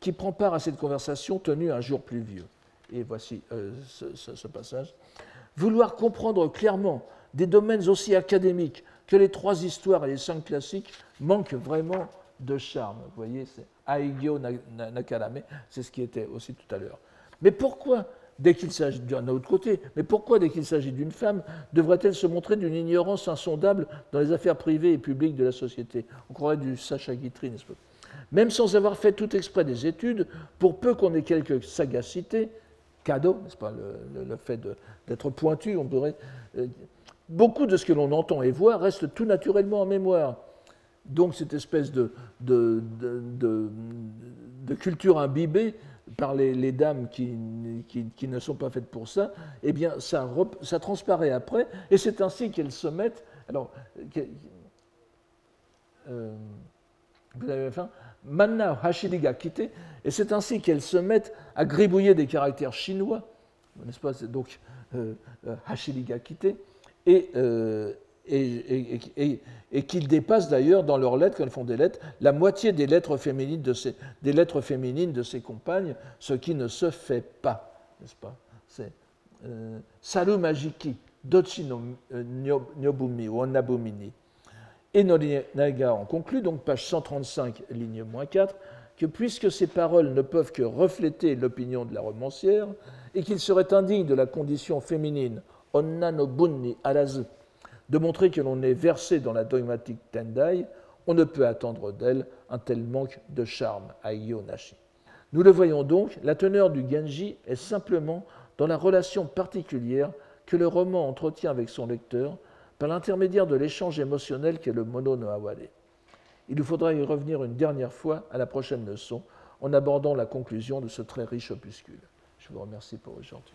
qui prend part à cette conversation tenue un jour pluvieux. Et voici euh, ce passage. Vouloir comprendre clairement des domaines aussi académiques que les trois histoires et les cinq classiques manquent vraiment de charme. Vous voyez, c'est Aigyo Nakarame, c'est ce qui était aussi tout à l'heure. Mais pourquoi, dès qu'il s'agit d'un autre côté, mais pourquoi, dès qu'il s'agit d'une femme, devrait-elle se montrer d'une ignorance insondable dans les affaires privées et publiques de la société? On croirait du Sacha Guitry, n'est-ce pas? Même sans avoir fait tout exprès des études, pour peu qu'on ait quelque sagacité, cadeau, n'est-ce pas, le, fait d'être pointu, on pourrait euh, beaucoup de ce que l'on entend et voit reste tout naturellement en mémoire. Donc cette espèce de, culture imbibée par les, dames qui, ne sont pas faites pour ça, eh bien ça, transparaît après, et c'est ainsi qu'elles se mettent... Alors, euh, vous avez faim? Manna Hashiriga quitté, et c'est ainsi qu'elles se mettent à gribouiller des caractères chinois, n'est-ce pas? Donc, euh, euh Hashiriga euh, et, et, et, qu'ils dépassent d'ailleurs dans leurs lettres, quand elles font des lettres, la moitié des lettres féminines de ses, des lettres féminines de ses compagnes, ce qui ne se fait pas, n'est-ce pas? C'est euh, Majiki, no euh, Nyobumi ou Onabumini. Et Norinaga en conclut, donc page 135, ligne moins 4, que puisque ces paroles ne peuvent que refléter l'opinion de la romancière, et qu'il serait indigne de la condition féminine onna no bunni de montrer que l'on est versé dans la dogmatique Tendai, on ne peut attendre d'elle un tel manque de charme à Nashi. Nous le voyons donc, la teneur du Genji est simplement dans la relation particulière que le roman entretient avec son lecteur par l'intermédiaire de l'échange émotionnel qu'est le mono no aware. Il nous faudra y revenir une dernière fois à la prochaine leçon en abordant la conclusion de ce très riche opuscule. Je vous remercie pour aujourd'hui.